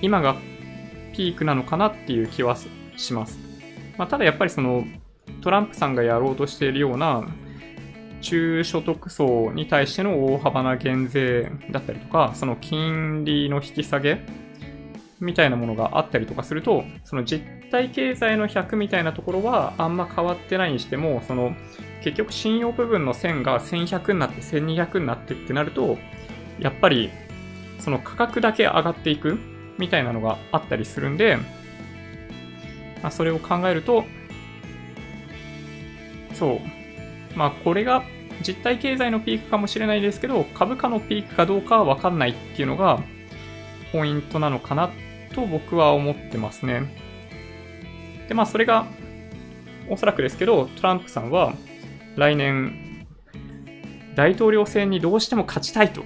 今がピークなのかなっていう気はします。まあ、ただやっぱりそのトランプさんがやろうとしているような中所得層に対しての大幅な減税だったりとか、その金利の引き下げみたいなものがあったりとかすると、その実体経済の100みたいなところはあんま変わってないにしても、その結局信用部分の線が1100になって1200になってってなると、やっぱりその価格だけ上がっていくみたいなのがあったりするんで、まあ、それを考えると、そう。まあこれが実体経済のピークかもしれないですけど、株価のピークかどうかはわかんないっていうのがポイントなのかなと僕は思ってますね。で、まあそれがおそらくですけど、トランプさんは来年大統領選にどうしても勝ちたいと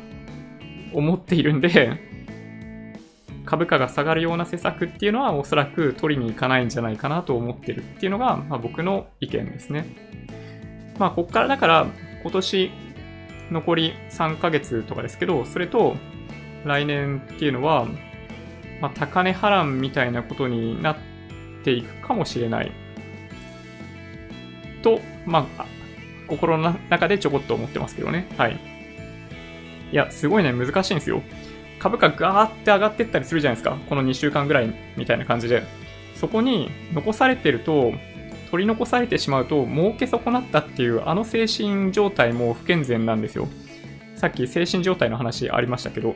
思っているんで、株価が下がるような施策っていうのはおそらく取りに行かないんじゃないかなと思ってるっていうのが、まあ、僕の意見ですね。まあ、こっからだから今年残り3ヶ月とかですけど、それと来年っていうのは、まあ、高値波乱みたいなことになっていくかもしれない。と、まあ、心の中でちょこっと思ってますけどね。はい。いや、すごいね、難しいんですよ。株価ガーって上がってったりするじゃないですか。この2週間ぐらいみたいな感じで。そこに残されてると、取り残されてしまうと、儲け損なったっていうあの精神状態も不健全なんですよ。さっき精神状態の話ありましたけど、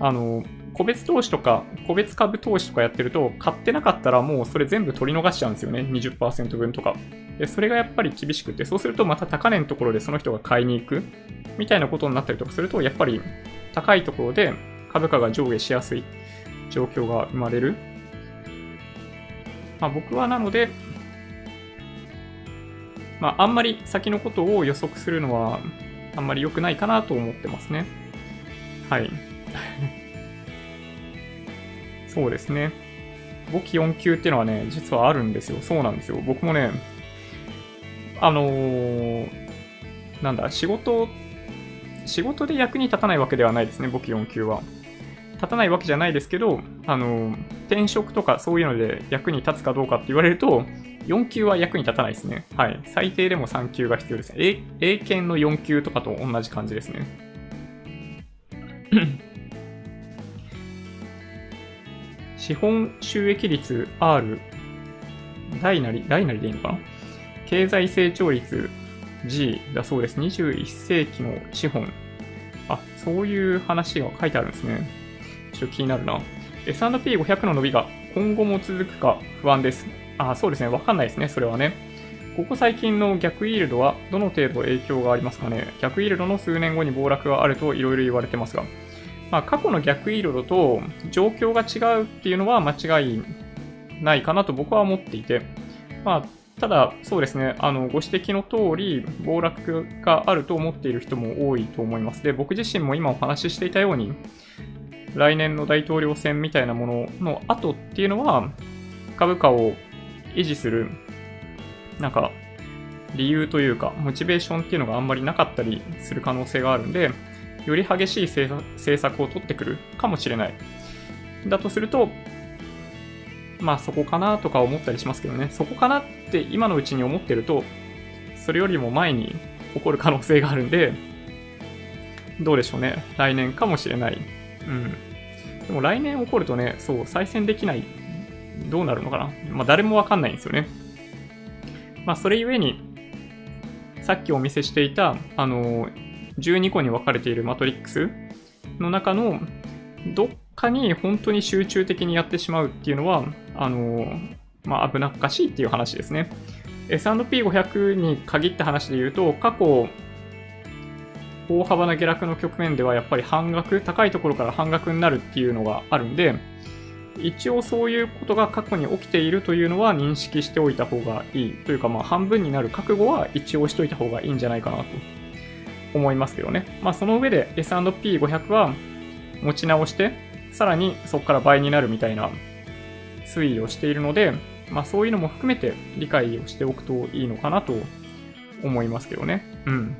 あの、個別投資とか、個別株投資とかやってると、買ってなかったらもうそれ全部取り逃しちゃうんですよね。20%分とか。で、それがやっぱり厳しくて、そうするとまた高値のところでその人が買いに行くみたいなことになったりとかすると、やっぱり高いところで株価が上下しやすい状況が生まれる。まあ、僕はなので、まあ、あんまり先のことを予測するのはあんまり良くないかなと思ってますね。はい。そうですね。5期4級っていうのはね、実はあるんですよ。そうなんですよ。僕もね、あのー、なんだ、仕事、仕事で役に立たないわけではないですね、簿記4級は。立たないわけじゃないですけど、あの、転職とかそういうので役に立つかどうかって言われると、4級は役に立たないですね。はい。最低でも3級が必要ですね。英検の4級とかと同じ感じですね。資本収益率 R、大なり、大なりでいいのかな？経済成長率 G だそうです。21世紀の資本あ、そういう話が書いてあるんですね。ちょっと気になるな。S&P500 の伸びが今後も続くか不安です。あ、そうですね。わかんないですね。それはね。ここ最近の逆イールドはどの程度影響がありますかね逆イールドの数年後に暴落があるといろいろ言われてますが。まあ、過去の逆イールドと状況が違うっていうのは間違いないかなと僕は思っていて。まあ、ただ、そうですね、あの、ご指摘の通り、暴落があると思っている人も多いと思います。で、僕自身も今お話ししていたように、来年の大統領選みたいなものの後っていうのは、株価を維持する、なんか、理由というか、モチベーションっていうのがあんまりなかったりする可能性があるんで、より激しい政策を取ってくるかもしれない。だとすると、まあそこかなとか思ったりしますけどね。そこかなって今のうちに思ってると、それよりも前に起こる可能性があるんで、どうでしょうね。来年かもしれない。うん。でも来年起こるとね、そう、再選できない。どうなるのかな？まあ誰もわかんないんですよね。まあそれゆえに、さっきお見せしていた、あの、12個に分かれているマトリックスの中の、どっかに本当に集中的にやってしまうっていうのは、あの、まあ危なっかしいっていう話ですね。S&P500 に限った話で言うと、過去、大幅な下落の局面ではやっぱり半額、高いところから半額になるっていうのがあるんで、一応そういうことが過去に起きているというのは認識しておいた方がいい。というかまあ半分になる覚悟は一応しといた方がいいんじゃないかなと思いますけどね。まあその上で S&P500 は持ち直して、さらにそこから倍になるみたいな推移をしているので、まあそういうのも含めて理解をしておくといいのかなと思いますけどね。うん。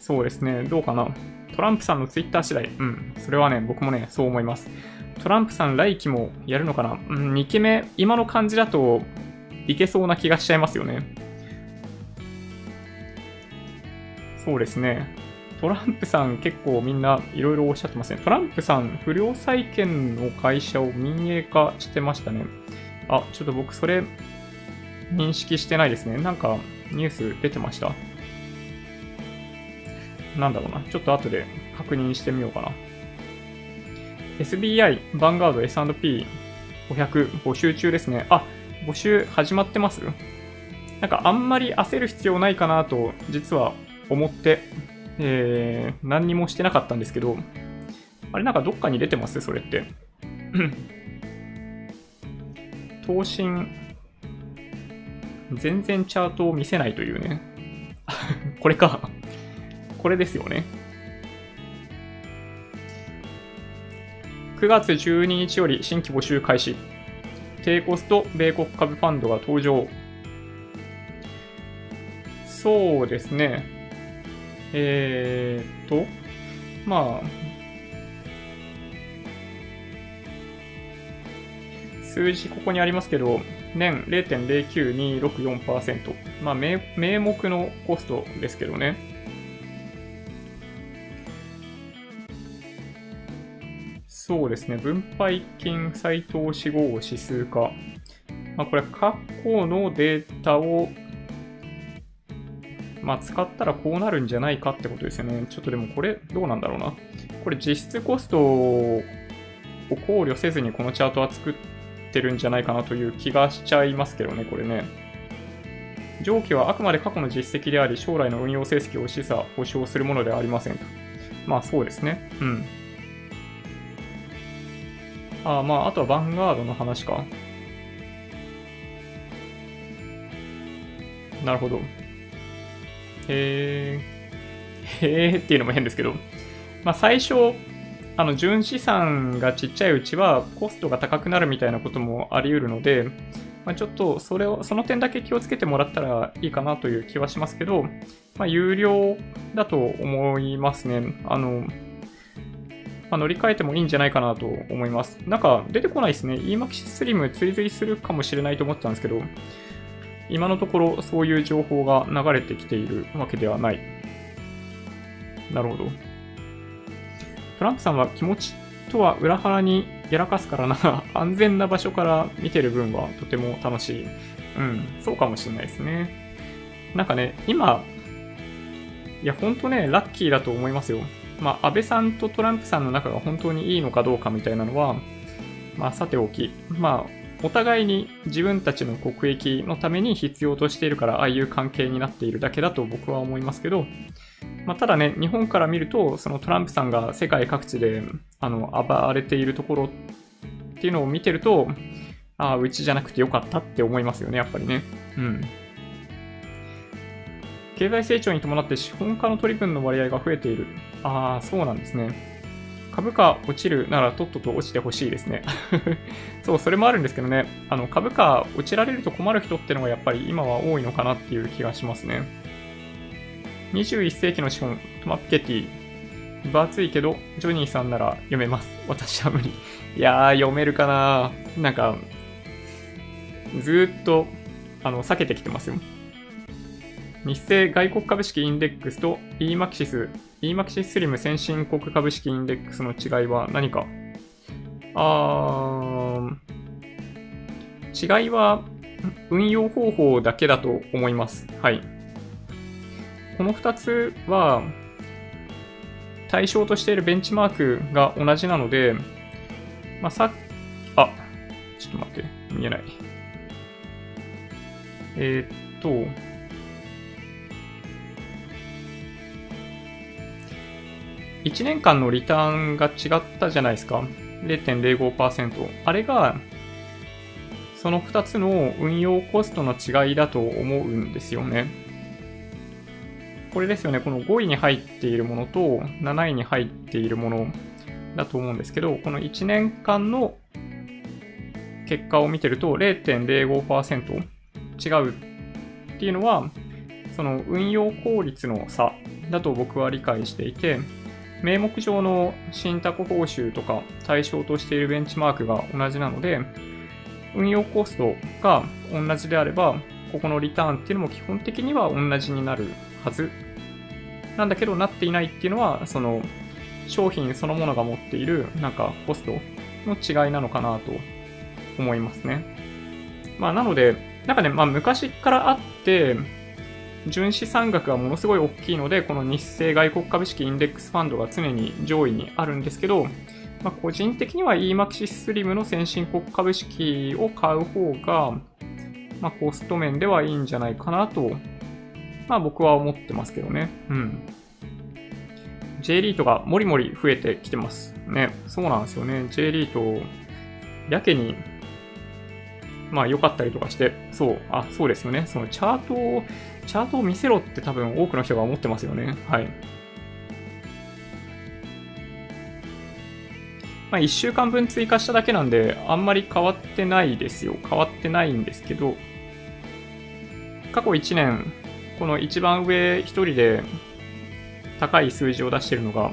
そうですね。どうかな。トランプさんのツイッター次第。うん。それはね、僕もね、そう思います。トランプさん来期もやるのかな？うん、2期目、今の感じだといけそうな気がしちゃいますよね。そうですね。トランプさん結構みんないろいろおっしゃってますね。トランプさん、不良債権の会社を民営化してましたね。あ、ちょっと僕それ認識してないですね。なんかニュース出てましたなんだろうな。ちょっと後で確認してみようかな。SBI、バンガード S&P500 募集中ですね。あ、募集始まってます？なんかあんまり焦る必要ないかなと実は思って、えー、何にもしてなかったんですけど、あれなんかどっかに出てます？それって。投信、全然チャートを見せないというね。これか。これですよね。9月12日より新規募集開始。低コスト米国株ファンドが登場。そうですね。えー、っと、まあ、数字ここにありますけど、年0.0926.4%。まあ名、名目のコストですけどね。そうですね。分配金再投資後指数化。まあ、これ過去のデータを、まあ、使ったらこうなるんじゃないかってことですよね。ちょっとでもこれどうなんだろうな。これ実質コストを考慮せずにこのチャートは作ってるんじゃないかなという気がしちゃいますけどね、これね。上記はあくまで過去の実績であり、将来の運用成績を示唆、保証するものではありませんと。まあそうですね。うん。あまあ、あとはヴァンガードの話か。なるほど。へえ。へえっていうのも変ですけど。まあ、最初、あの、純資産がちっちゃいうちはコストが高くなるみたいなこともあり得るので、まあ、ちょっとそれを、その点だけ気をつけてもらったらいいかなという気はしますけど、まあ、有料だと思いますね。あの、まあ、乗り換えてもいいんじゃないかなと思います。なんか出てこないですね。EMAX スリム追随するかもしれないと思ったんですけど、今のところそういう情報が流れてきているわけではない。なるほど。トランプさんは気持ちとは裏腹にやらかすからな、安全な場所から見てる分はとても楽しい。うん、そうかもしれないですね。なんかね、今、いや、ほんとね、ラッキーだと思いますよ。まあ、安倍さんとトランプさんの仲が本当にいいのかどうかみたいなのは、まあ、さておき、まあ、お互いに自分たちの国益のために必要としているから、ああいう関係になっているだけだと僕は思いますけど、まあ、ただね、日本から見ると、そのトランプさんが世界各地で、あの、暴れているところっていうのを見てると、ああ、うちじゃなくてよかったって思いますよね、やっぱりね。うん。経済成長に伴って資本家の取り分の割合が増えている。ああ、そうなんですね。株価落ちるならとっとと落ちてほしいですね。そう、それもあるんですけどね。あの、株価落ちられると困る人ってのがやっぱり今は多いのかなっていう気がしますね。21世紀の資本、トマピケティ。分厚いけど、ジョニーさんなら読めます。私は無理。いやー、読めるかななんか、ずっと、あの、避けてきてますよ。日清外国株式インデックスと EMAXIS、EMAX スリム先進国株式インデックスの違いは何か？あー、違いは運用方法だけだと思います。はい。この2つは対象としているベンチマークが同じなので、まあ、さあ、ちょっと待って、見えない。えー、っと、1年間のリターンが違ったじゃないですか。0.05%。あれが、その2つの運用コストの違いだと思うんですよね。これですよね。この5位に入っているものと7位に入っているものだと思うんですけど、この1年間の結果を見てると0.05%違うっていうのは、その運用効率の差だと僕は理解していて、名目上の信託報酬とか対象としているベンチマークが同じなので、運用コストが同じであれば、ここのリターンっていうのも基本的には同じになるはず。なんだけど、なっていないっていうのは、その、商品そのものが持っている、なんか、コストの違いなのかなと思いますね。まあ、なので、なんかね、まあ、昔からあって、純資産額がものすごい大きいので、この日清外国株式インデックスファンドが常に上位にあるんですけど、まあ、個人的には EMAXIS Slim の先進国株式を買う方が、まあ、コスト面ではいいんじゃないかなと、まあ僕は思ってますけどね。うん。J リートがもりもり増えてきてますね。そうなんですよね。J リート、やけにまあ良かったりとかして、そう、あ、そうですよね。そのチャートを、チャートを見せろって多分多くの人が思ってますよね。はい。まあ1週間分追加しただけなんで、あんまり変わってないですよ。変わってないんですけど、過去1年、この一番上1人で高い数字を出してるのが、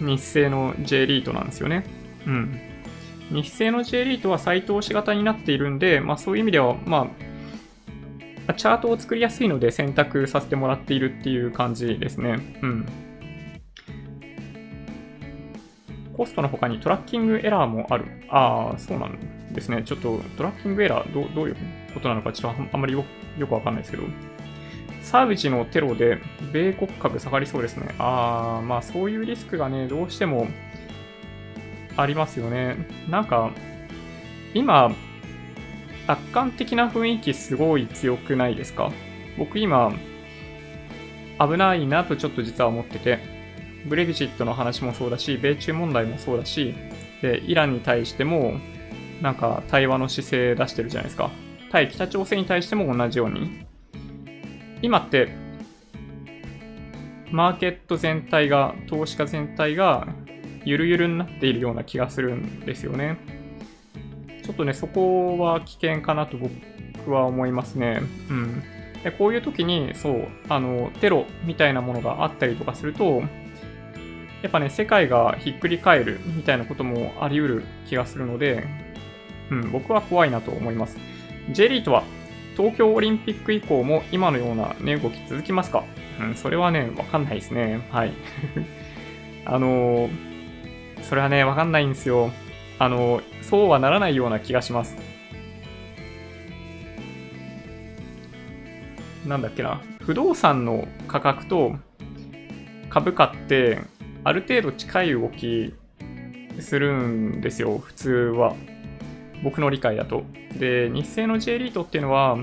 日清の J リートなんですよね。うん。日清の J リートは再投資型になっているんで、まあそういう意味では、まあ、チャートを作りやすいので選択させてもらっているっていう感じですね。うん。コストの他にトラッキングエラーもある。ああ、そうなんですね。ちょっとトラッキングエラーど、どういうことなのかちょっとあんまりよよくわかんないですけど。サービスのテロで米国株下がりそうですね。ああ、まあそういうリスクがね、どうしてもありますよね。なんか、今、楽観的な雰囲気すごい強くないですか？僕今、危ないなとちょっと実は思ってて、ブレグジットの話もそうだし、米中問題もそうだし、で、イランに対しても、なんか対話の姿勢出してるじゃないですか。対北朝鮮に対しても同じように。今って、マーケット全体が、投資家全体がゆるゆるになっているような気がするんですよね。ちょっとね、そこは危険かなと僕は思いますね。うん。でこういう時に、そう、あの、テロみたいなものがあったりとかすると、やっぱね、世界がひっくり返るみたいなこともあり得る気がするので、うん、僕は怖いなと思います。J リートは東京オリンピック以降も今のような値動き続きますか？うん、それはね、わかんないですね。はい。あのーそれはね、わかんないんですよ。あの、そうはならないような気がします。なんだっけな。不動産の価格と株価ってある程度近い動きするんですよ、普通は。僕の理解だと。で、日清の J リートっていうのは、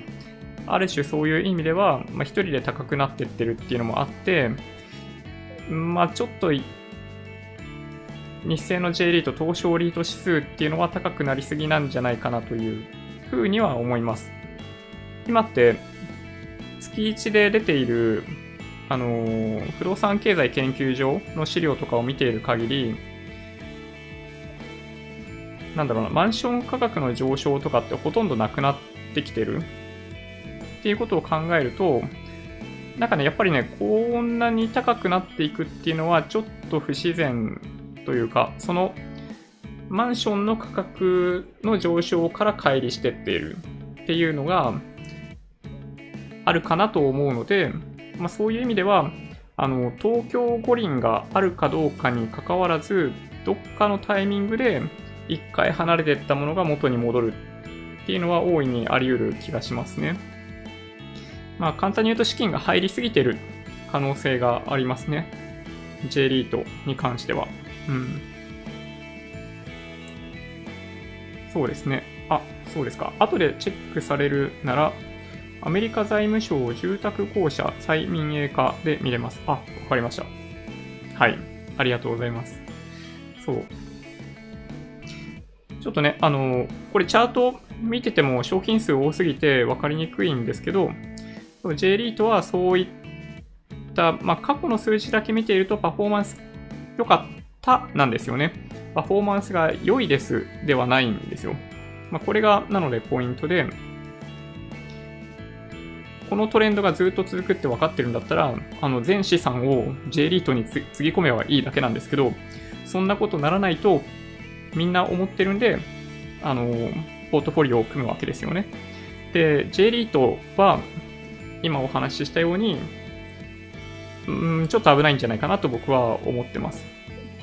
ある種そういう意味では、まあ、一人で高くなってってるっていうのもあって、まあちょっと日清の J リート、東証リート指数っていうのは高くなりすぎなんじゃないかなというふうには思います。今って月1で出ているあの、不動産経済研究所の資料とかを見ている限り、なんだろうな、マンション価格の上昇とかってほとんどなくなってきてるっていうことを考えると、なんかね、やっぱりね、こんなに高くなっていくっていうのはちょっと不自然というか、そのマンションの価格の上昇から乖離してっているっていうのがあるかなと思うので、まあ、そういう意味では、あの、東京五輪があるかどうかにかかわらず、どっかのタイミングで一回離れていったものが元に戻るっていうのは大いにあり得る気がしますね。まあ簡単に言うと資金が入りすぎてる可能性がありますね。J リートに関しては。うん。そうですね。あ、そうですか。後でチェックされるなら、アメリカ財務省住宅公社再民営化で見れます。あ、わかりました。はい。ありがとうございます。そう。ちょっとね、あの、これチャート見てても賞金数多すぎて分かりにくいんですけど、J リートはそういった、まあ、過去の数字だけ見ているとパフォーマンス良かったなんですよね。パフォーマンスが良いですではないんですよ。まあ、これがなのでポイントで、このトレンドがずっと続くって分かってるんだったら、あの全資産を J リートにつぎ込めばいいだけなんですけど、そんなことならないとみんな思ってるんで、あの、ポートフォリオを組むわけですよね。で、J リートは今お話ししたように、うん、ちょっと危ないんじゃないかなと僕は思ってます。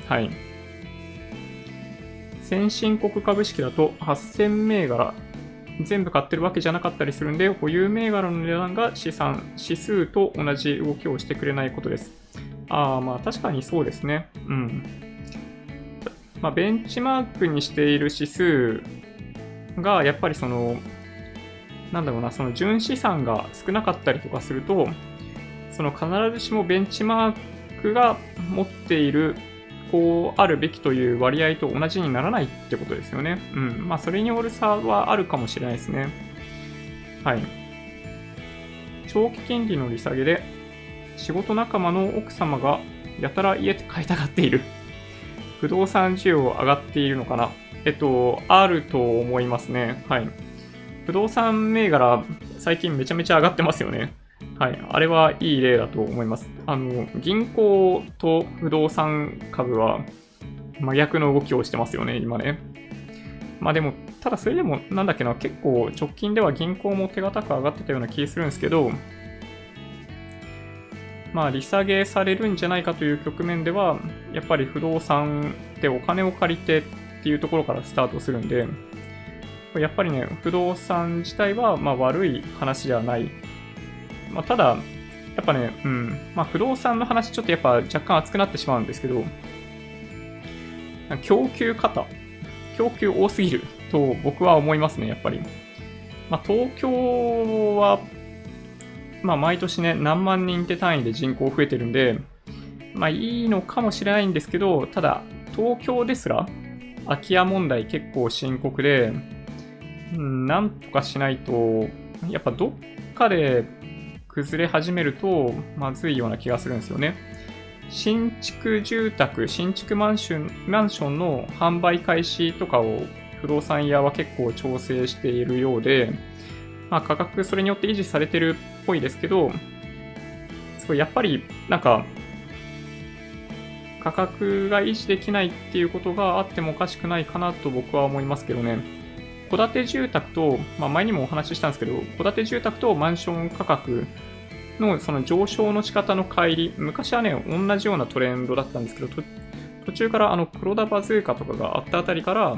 はい。先進国株式だと8000銘柄全部買ってるわけじゃなかったりするんで、保有銘柄の値段が資産、指数と同じ動きをしてくれないことです。ああ、まあ確かにそうですね。うん。まあ、ベンチマークにしている指数が、やっぱりその、なんだろうな、その純資産が少なかったりとかすると、その必ずしもベンチマークが持っているこうあるべきという割合と同じにならないってことですよね。うん。まあ、それによる差はあるかもしれないですね。はい。長期金利の利下げで、仕事仲間の奥様がやたら家買いたがっている。不動産需要上がっているのかなえっと、あると思いますね。はい。不動産銘柄、最近めちゃめちゃ上がってますよね。はい。あれはいい例だと思います。あの、銀行と不動産株は真逆の動きをしてますよね、今ね。まあでも、ただそれでも、なんだっけな、結構直近では銀行も手堅く上がってたような気するんですけど、まあ、利下げされるんじゃないかという局面では、やっぱり不動産でお金を借りてっていうところからスタートするんで、やっぱりね、不動産自体はま悪い話ではないまあ、ただ、やっぱね、うん、まあ、不動産の話ちょっとやっぱ若干熱くなってしまうんですけど、供給方、供給多すぎると僕は思いますね、やっぱり。まあ、東京は、まあ、毎年ね、何万人って単位で人口増えてるんで、まあ、いいのかもしれないんですけど、ただ、東京ですら、空き家問題結構深刻で、うん、なんとかしないと、やっぱどっかで崩れ始めるとまずいような気がするんですよね。新築住宅、新築マンションマンションの販売開始とかを不動産屋は結構調整しているようで、まあ、価格それによって維持されてるっぽいですけど、すごいやっぱりなんか価格が維持できないっていうことがあってもおかしくないかなと僕は思いますけどね。戸建て住宅と、まあ、前にもお話ししたんですけど、戸建て住宅とマンション価格のその上昇の仕方の乖離、昔はね、同じようなトレンドだったんですけど、途中からあの黒田バズーカとかがあったあたりから、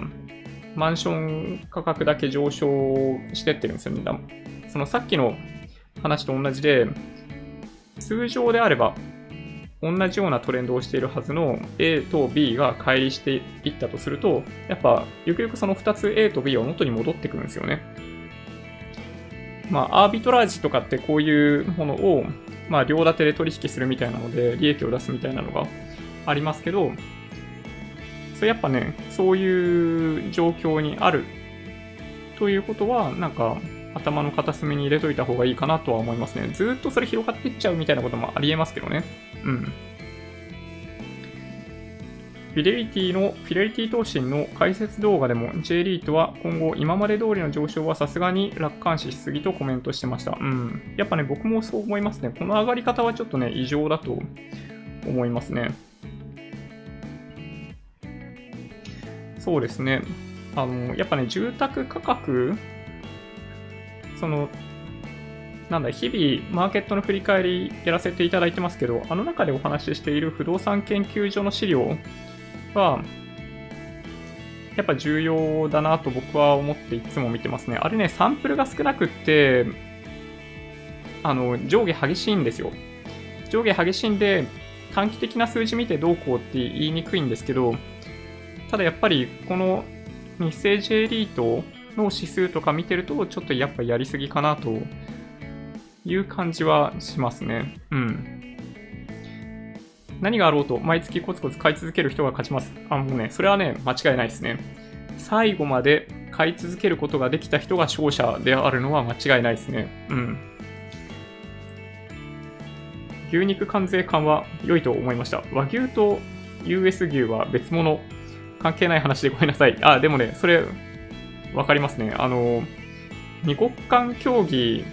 マンション価格だけ上昇してってるんですよね。そのさっきの話と同じで、通常であれば、同じようなトレンドをしているはずの A と B が乖離していったとすると、やっぱ、ゆくゆくその2つ A と B は元に戻ってくるんですよね。まあ、アービトラージとかってこういうものを、まあ、両立てで取引するみたいなので、利益を出すみたいなのがありますけど、それやっぱね、そういう状況にあるということは、なんか、頭の片隅に入れといた方がいいかなとは思いますね。ずっとそれ広がっていっちゃうみたいなこともありえますけどね。うん。フィデリティの、フィデリティ投信の解説動画でも J リートは今後今まで通りの上昇はさすがに楽観視しすぎとコメントしてました。うん。やっぱね、僕もそう思いますね。この上がり方はちょっとね、異常だと思いますね。そうですね。あの、やっぱね、住宅価格、その、なんだ、日々マーケットの振り返りやらせていただいてますけど、あの中でお話ししている不動産研究所の資料は、やっぱ重要だなと僕は思っていつも見てますね。あれね、サンプルが少なくって、あの、上下激しいんですよ。上下激しいんで、短期的な数字見てどうこうって言いにくいんですけど、ただやっぱりこの日清 J リートの指数とか見てると、ちょっとやっぱやりすぎかなという感じはしますね。うん。何があろうと毎月コツコツ買い続ける人が勝ちます。あ、もうね、それはね、間違いないですね。最後まで買い続けることができた人が勝者であるのは間違いないですね。うん。牛肉関税緩和良いと思いました。和牛と US 牛は別物。関係ない話でごめんなさい。あ、でもね、それ、わかりますね。あの、二国間協議、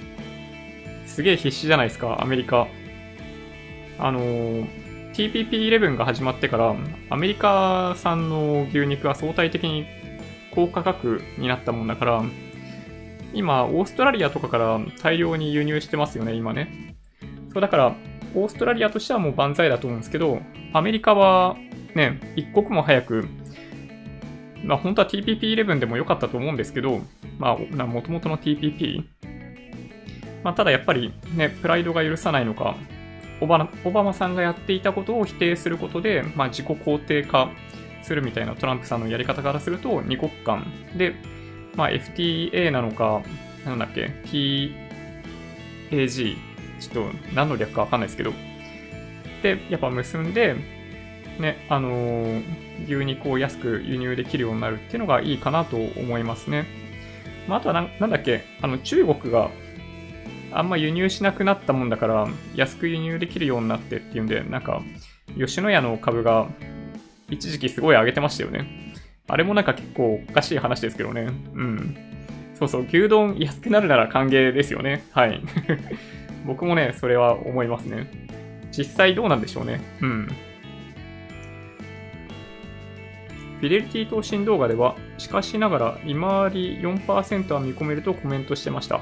すげえ必死じゃないですか、アメリカ。あの、TPP11 が始まってから、アメリカ産の牛肉は相対的に高価格になったもんだから、今、オーストラリアとかから大量に輸入してますよね、今ね。そうだから、オーストラリアとしてはもう万歳だと思うんですけど、アメリカはね、一刻も早く、まあ本当は TPP11 でも良かったと思うんですけど、まあ、もともとの TPP。まあただやっぱりね、プライドが許さないのか、オバオバマさんがやっていたことを否定することで、まあ、自己肯定化するみたいなトランプさんのやり方からすると、二国間。で、まあ、FTA なのか、なんだっけ、PAG、ちょっと何の略かわかんないですけど、で、やっぱ結んで、ね、あのー、牛肉を安く輸入できるようになるっていうのがいいかなと思いますね。まあ、あとはな、なんだっけ、あの、中国があんま輸入しなくなったもんだから、安く輸入できるようになってっていうんで、なんか、吉野家の株が一時期すごい上げてましたよね。あれもなんか結構おかしい話ですけどね。うん。そうそう、牛丼安くなるなら歓迎ですよね。はい。僕もね、それは思いますね。実際どうなんでしょうね。うん。フィデリティ投信動画では、しかしながら利回り4%は見込めるとコメントしてました。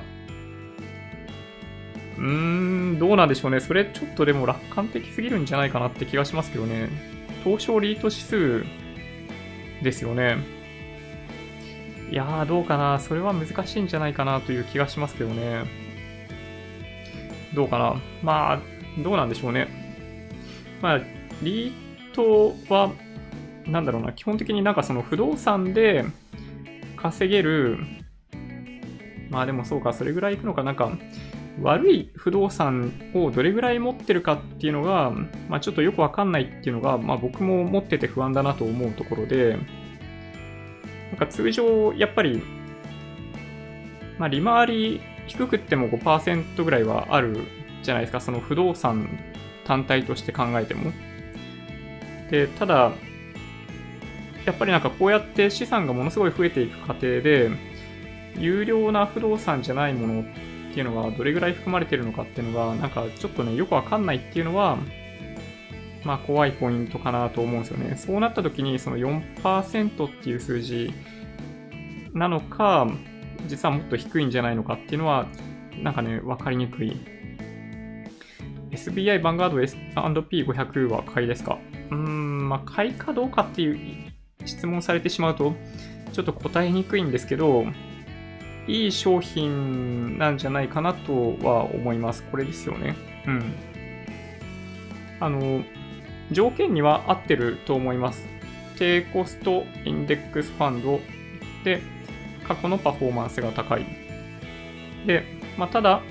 うーん、どうなんでしょうね。それちょっとでも楽観的すぎるんじゃないかなって気がしますけどね。東証リート指数ですよね。いやー、どうかな。それは難しいんじゃないかなという気がしますけどね。どうかな。まあ、どうなんでしょうね。まあ、リートは、なんだろうな、基本的になんかその不動産で稼げる、まあでもそうか、それぐらいいくのか、なんか、悪い不動産をどれぐらい持ってるかっていうのが、まあ、ちょっとよくわかんないっていうのが、まあ、僕も持ってて不安だなと思うところで、なんか通常、やっぱり、まあ、利回り低くっても5%ぐらいはあるじゃないですか、その不動産単体として考えても。で、ただ、やっぱりなんかこうやって資産がものすごい増えていく過程で、有料な不動産じゃないものっっていうのがどれぐらい含まれてるのかっていうのが、なんかちょっとね、よくわかんないっていうのは、まあ怖いポイントかなと思うんですよね。そうなった時にその4%っていう数字なのか、実はもっと低いんじゃないのかっていうのは、なんかね、わかりにくい。SBI バンガード S&P500 は買いですか？うーん、まあ買いかどうかっていう質問されてしまうと、ちょっと答えにくいんですけど、いい商品なんじゃないかなとは思います。これですよね。うん。あの、条件には合ってると思います。低コストインデックスファンドで、過去のパフォーマンスが高い。で、まあ、ただ、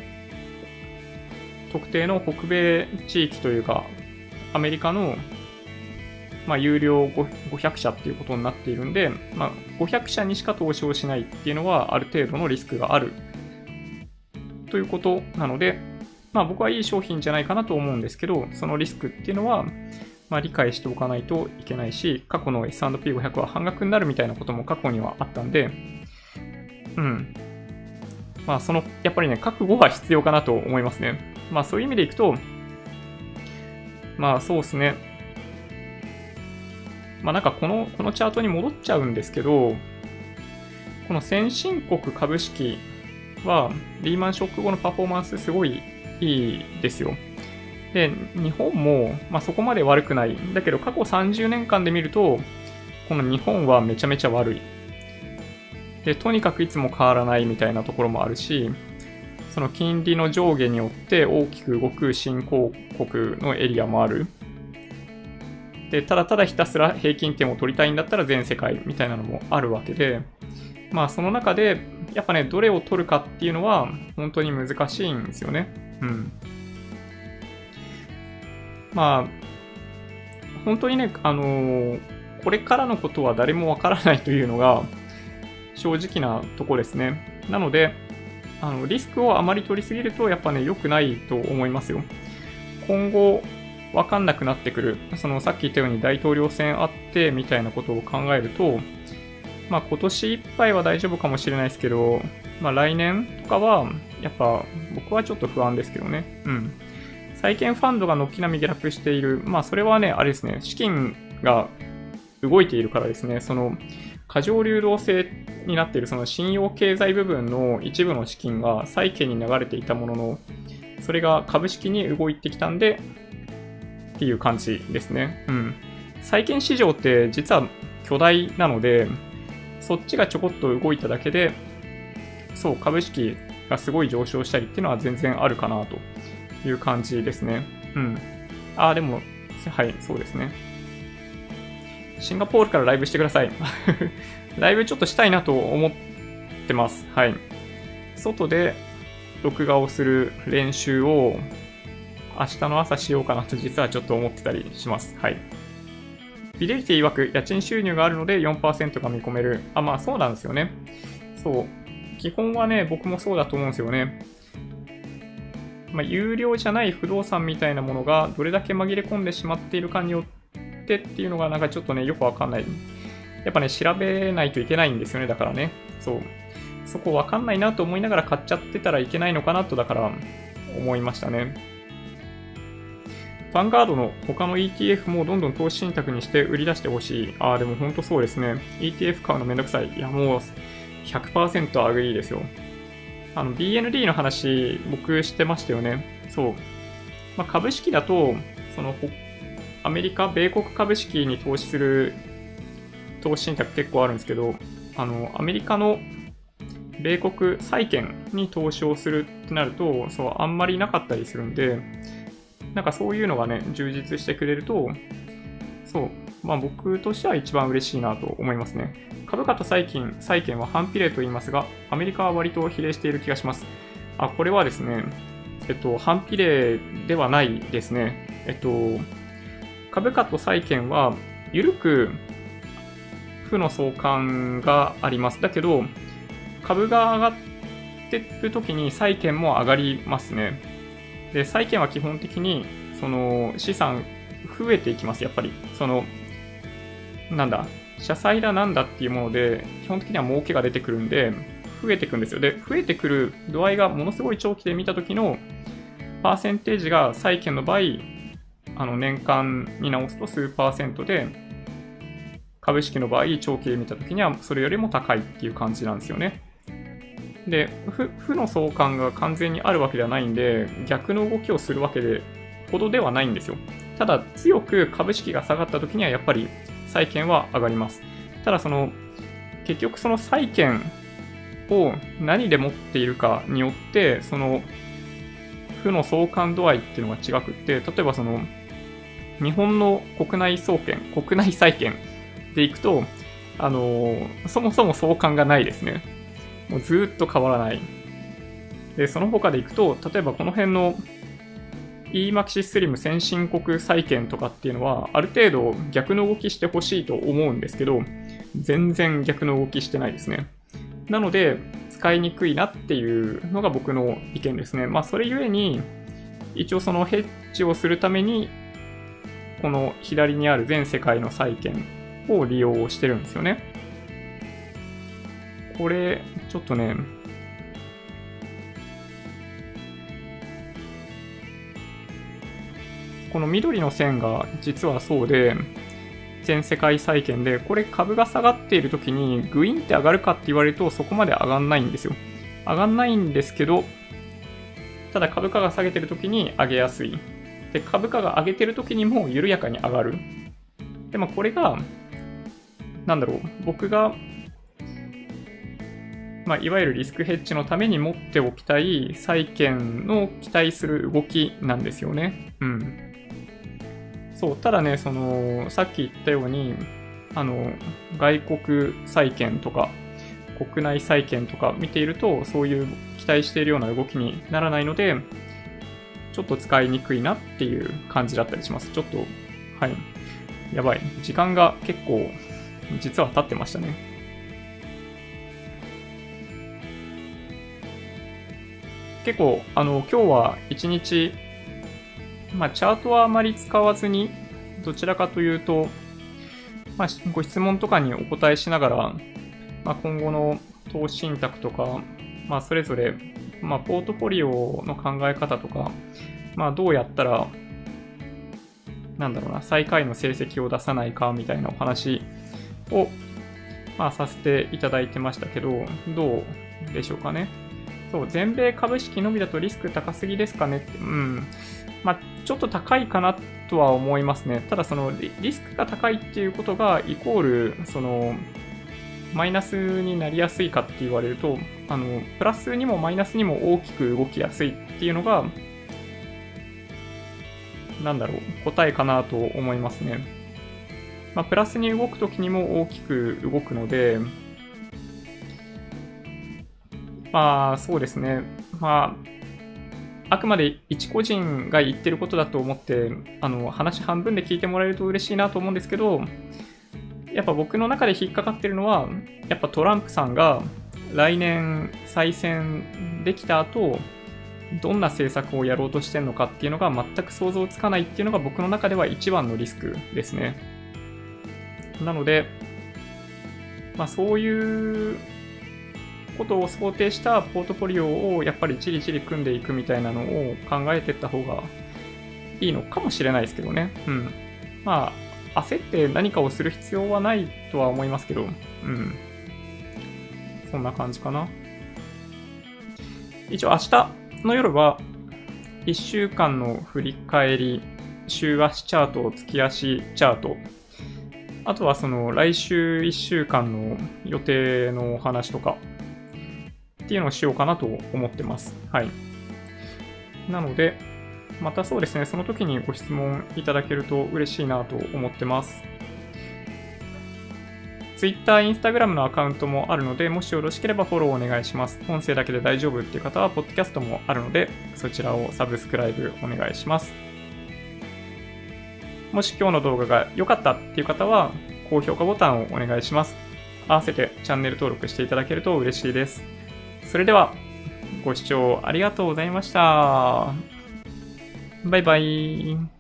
特定の北米地域というか、アメリカの、まあ、有料500社っていうことになっているんで、まあ、500社にしか投資をしないっていうのは、ある程度のリスクがあるということなので、まあ、僕はいい商品じゃないかなと思うんですけど、そのリスクっていうのは、まあ、理解しておかないといけないし、過去の S&P500 は半額になるみたいなことも過去にはあったんで、うん。まあ、その、やっぱりね、覚悟は必要かなと思いますね。まあ、そういう意味でいくと、まあ、そうですね。まあ、なんかこの、このチャートに戻っちゃうんですけど、この先進国株式は、リーマンショック後のパフォーマンスすごいいいですよ。で、日本も、まあ、そこまで悪くない。だけど、過去30年間で見ると、この日本はめちゃめちゃ悪い。で、とにかくいつも変わらないみたいなところもあるし、その金利の上下によって大きく動く新興国のエリアもある。で、ただただひたすら平均点を取りたいんだったら全世界みたいなのもあるわけで、まあその中で、やっぱね、どれを取るかっていうのは本当に難しいんですよね。うん。まあ、本当にね、あのー、これからのことは誰もわからないというのが正直なとこですね。なので、あのリスクをあまり取りすぎるとやっぱね、良くないと思いますよ。今後、わかんなくなってくる。そのさっき言ったように大統領選あってみたいなことを考えると、まあ今年いっぱいは大丈夫かもしれないですけど、まあ来年とかは、やっぱ僕はちょっと不安ですけどね。うん。債券ファンドが軒並み下落している。まあ、それはね、あれですね、資金が動いているからですね、その、過剰流動性になっているその信用経済部分の一部の資金が債券に流れていたものの、それが株式に動いてきたんで、っていう感じですね。うん。債券市場って実は巨大なので、そっちがちょこっと動いただけで、そう、株式がすごい上昇したりっていうのは全然あるかなという感じですね。うん。ああ、でも、はい、そうですね。シンガポールからライブしてください。ライブちょっとしたいなと思ってます。はい。外で録画をする練習を明日の朝しようかなと実はちょっと思ってたりします。はい。フィデリティ曰く家賃収入があるので4%が見込める。あ、まあそうなんですよね。そう。基本はね、僕もそうだと思うんですよね。まあ、有料じゃない不動産みたいなものがどれだけ紛れ込んでしまっているかによってっていうのがなんかちょっとね、よくわかんない。やっぱね、調べないといけないんですよね、だからね。そう。そこわかんないなと思いながら買っちゃってたらいけないのかなと、だから思いましたね。ヴァンガードの他の ETF もどんどん投資信託にして売り出してほしい。ああ、でも本当そうですね。ETF 買うのめんどくさい。いや、もう100% agree ですよ。あの、BND の話、僕してましたよね。そう。まあ、株式だと、その、アメリカ、米国株式に投資する投資信託結構あるんですけど、あの、アメリカの米国債券に投資をするってなると、そう、あんまりなかったりするんで、なんかそういうのがね、充実してくれると、そう、まあ僕としては一番嬉しいなと思いますね。株価と債券債券は反比例と言いますが、アメリカは割と比例している気がします。あ、これはですね、えっと、反比例ではないですね。えっと、株価と債券は、緩く負の相関があります。だけど、株が上がってる時に債券も上がりますね。で、債券は基本的に、その資産増えていきます、やっぱり。その、なんだ、社債だなんだっていうもので、基本的には儲けが出てくるんで、増えていくんですよ。で、増えてくる度合いがものすごい長期で見た時のパーセンテージが債券の場合、あの年間に直すと数パーセントで、株式の場合、長期で見た時にはそれよりも高いっていう感じなんですよね。で、負の相関が完全にあるわけではないんで、逆の動きをするわけで、ほどではないんですよ。ただ、強く株式が下がった時にはやっぱり債券は上がります。ただその、結局その債券を何で持っているかによって、その負の相関度合いっていうのが違くって、例えばその日本の国内総研、国内債券でいくと、あのそもそも相関がないですね。もうずっと変わらない。で、その他でいくと、例えばこの辺の EMAXI Slim 先進国債券とかっていうのは、ある程度逆の動きしてほしいと思うんですけど、全然逆の動きしてないですね。なので、使いにくいなっていうのが僕の意見ですね。まあ、それゆえに、一応そのヘッジをするために、この左にある全世界の債券を利用してるんですよね。これ、ちょっとね、この緑の線が実はそうで、全世界債券で、これ株が下がっている時にグインって上がるかって言われるとそこまで上がんないんですよ。上がんないんですけど、ただ株価が下げてる時に上げやすい。で、株価が上げてる時にも緩やかに上がる。で、まあこれが、なんだろう、僕が、まあ、いわゆるリスクヘッジのために持っておきたい債券の期待する動きなんですよね。うん。そう、ただね、その、さっき言ったように、あの、外国債券とか、国内債券とか見ていると、そういう期待しているような動きにならないので、ちょっと使いにくいなっていう感じだったりします。ちょっと、はい。やばい。時間が結構、実は経ってましたね。結構、あの、今日は一日まあ、チャートはあまり使わずに、どちらかというと、まあ、ご質問とかにお答えしながら、まあ、今後の投資信託とか、まあ、それぞれ、まあ、ポートフォリオの考え方とか、まあ、どうやったら、なんだろうな、最下位の成績を出さないかみたいなお話を、まあ、させていただいてましたけど、どうでしょうかね？そう、全米株式のみだとリスク高すぎですかねって、うん。まあ、ちょっと高いかなとは思いますね。ただ、そのリスクが高いっていうことが、イコール、その、マイナスになりやすいかって言われると、あの、プラスにもマイナスにも大きく動きやすいっていうのが、なんだろう、答えかなと思いますね。まあ、プラスに動くときにも大きく動くので、まあ、そうですね。まあ、あくまで一個人が言ってることだと思って、あの、話半分で聞いてもらえると嬉しいなと思うんですけど、やっぱ僕の中で引っかかってるのは、やっぱトランプさんが来年再選できた後、どんな政策をやろうとしてるのかっていうのが全く想像つかないっていうのが僕の中では一番のリスクですね。なので、まあそういうことを想定したポートフォリオをやっぱりチリチリ組んでいくみたいなのを考えていった方がいいのかもしれないですけどね。うん。まあ、焦って何かをする必要はないとは思いますけど、うん。そんな感じかな。一応明日の夜は1週間の振り返り、週足チャート、月足チャート、あとはその来週1週間の予定のお話とか、っていうのをしようかなと思ってます。はい。なので、またそうですね、その時にご質問いただけると嬉しいなと思ってます。Twitter、Instagram のアカウントもあるので、もしよろしければフォローお願いします。音声だけで大丈夫っていう方は、ポッドキャストもあるので、そちらをサブスクライブお願いします。もし今日の動画が良かったっていう方は、高評価ボタンをお願いします。合わせてチャンネル登録していただけると嬉しいです。それでは、ご視聴ありがとうございました。バイバイ。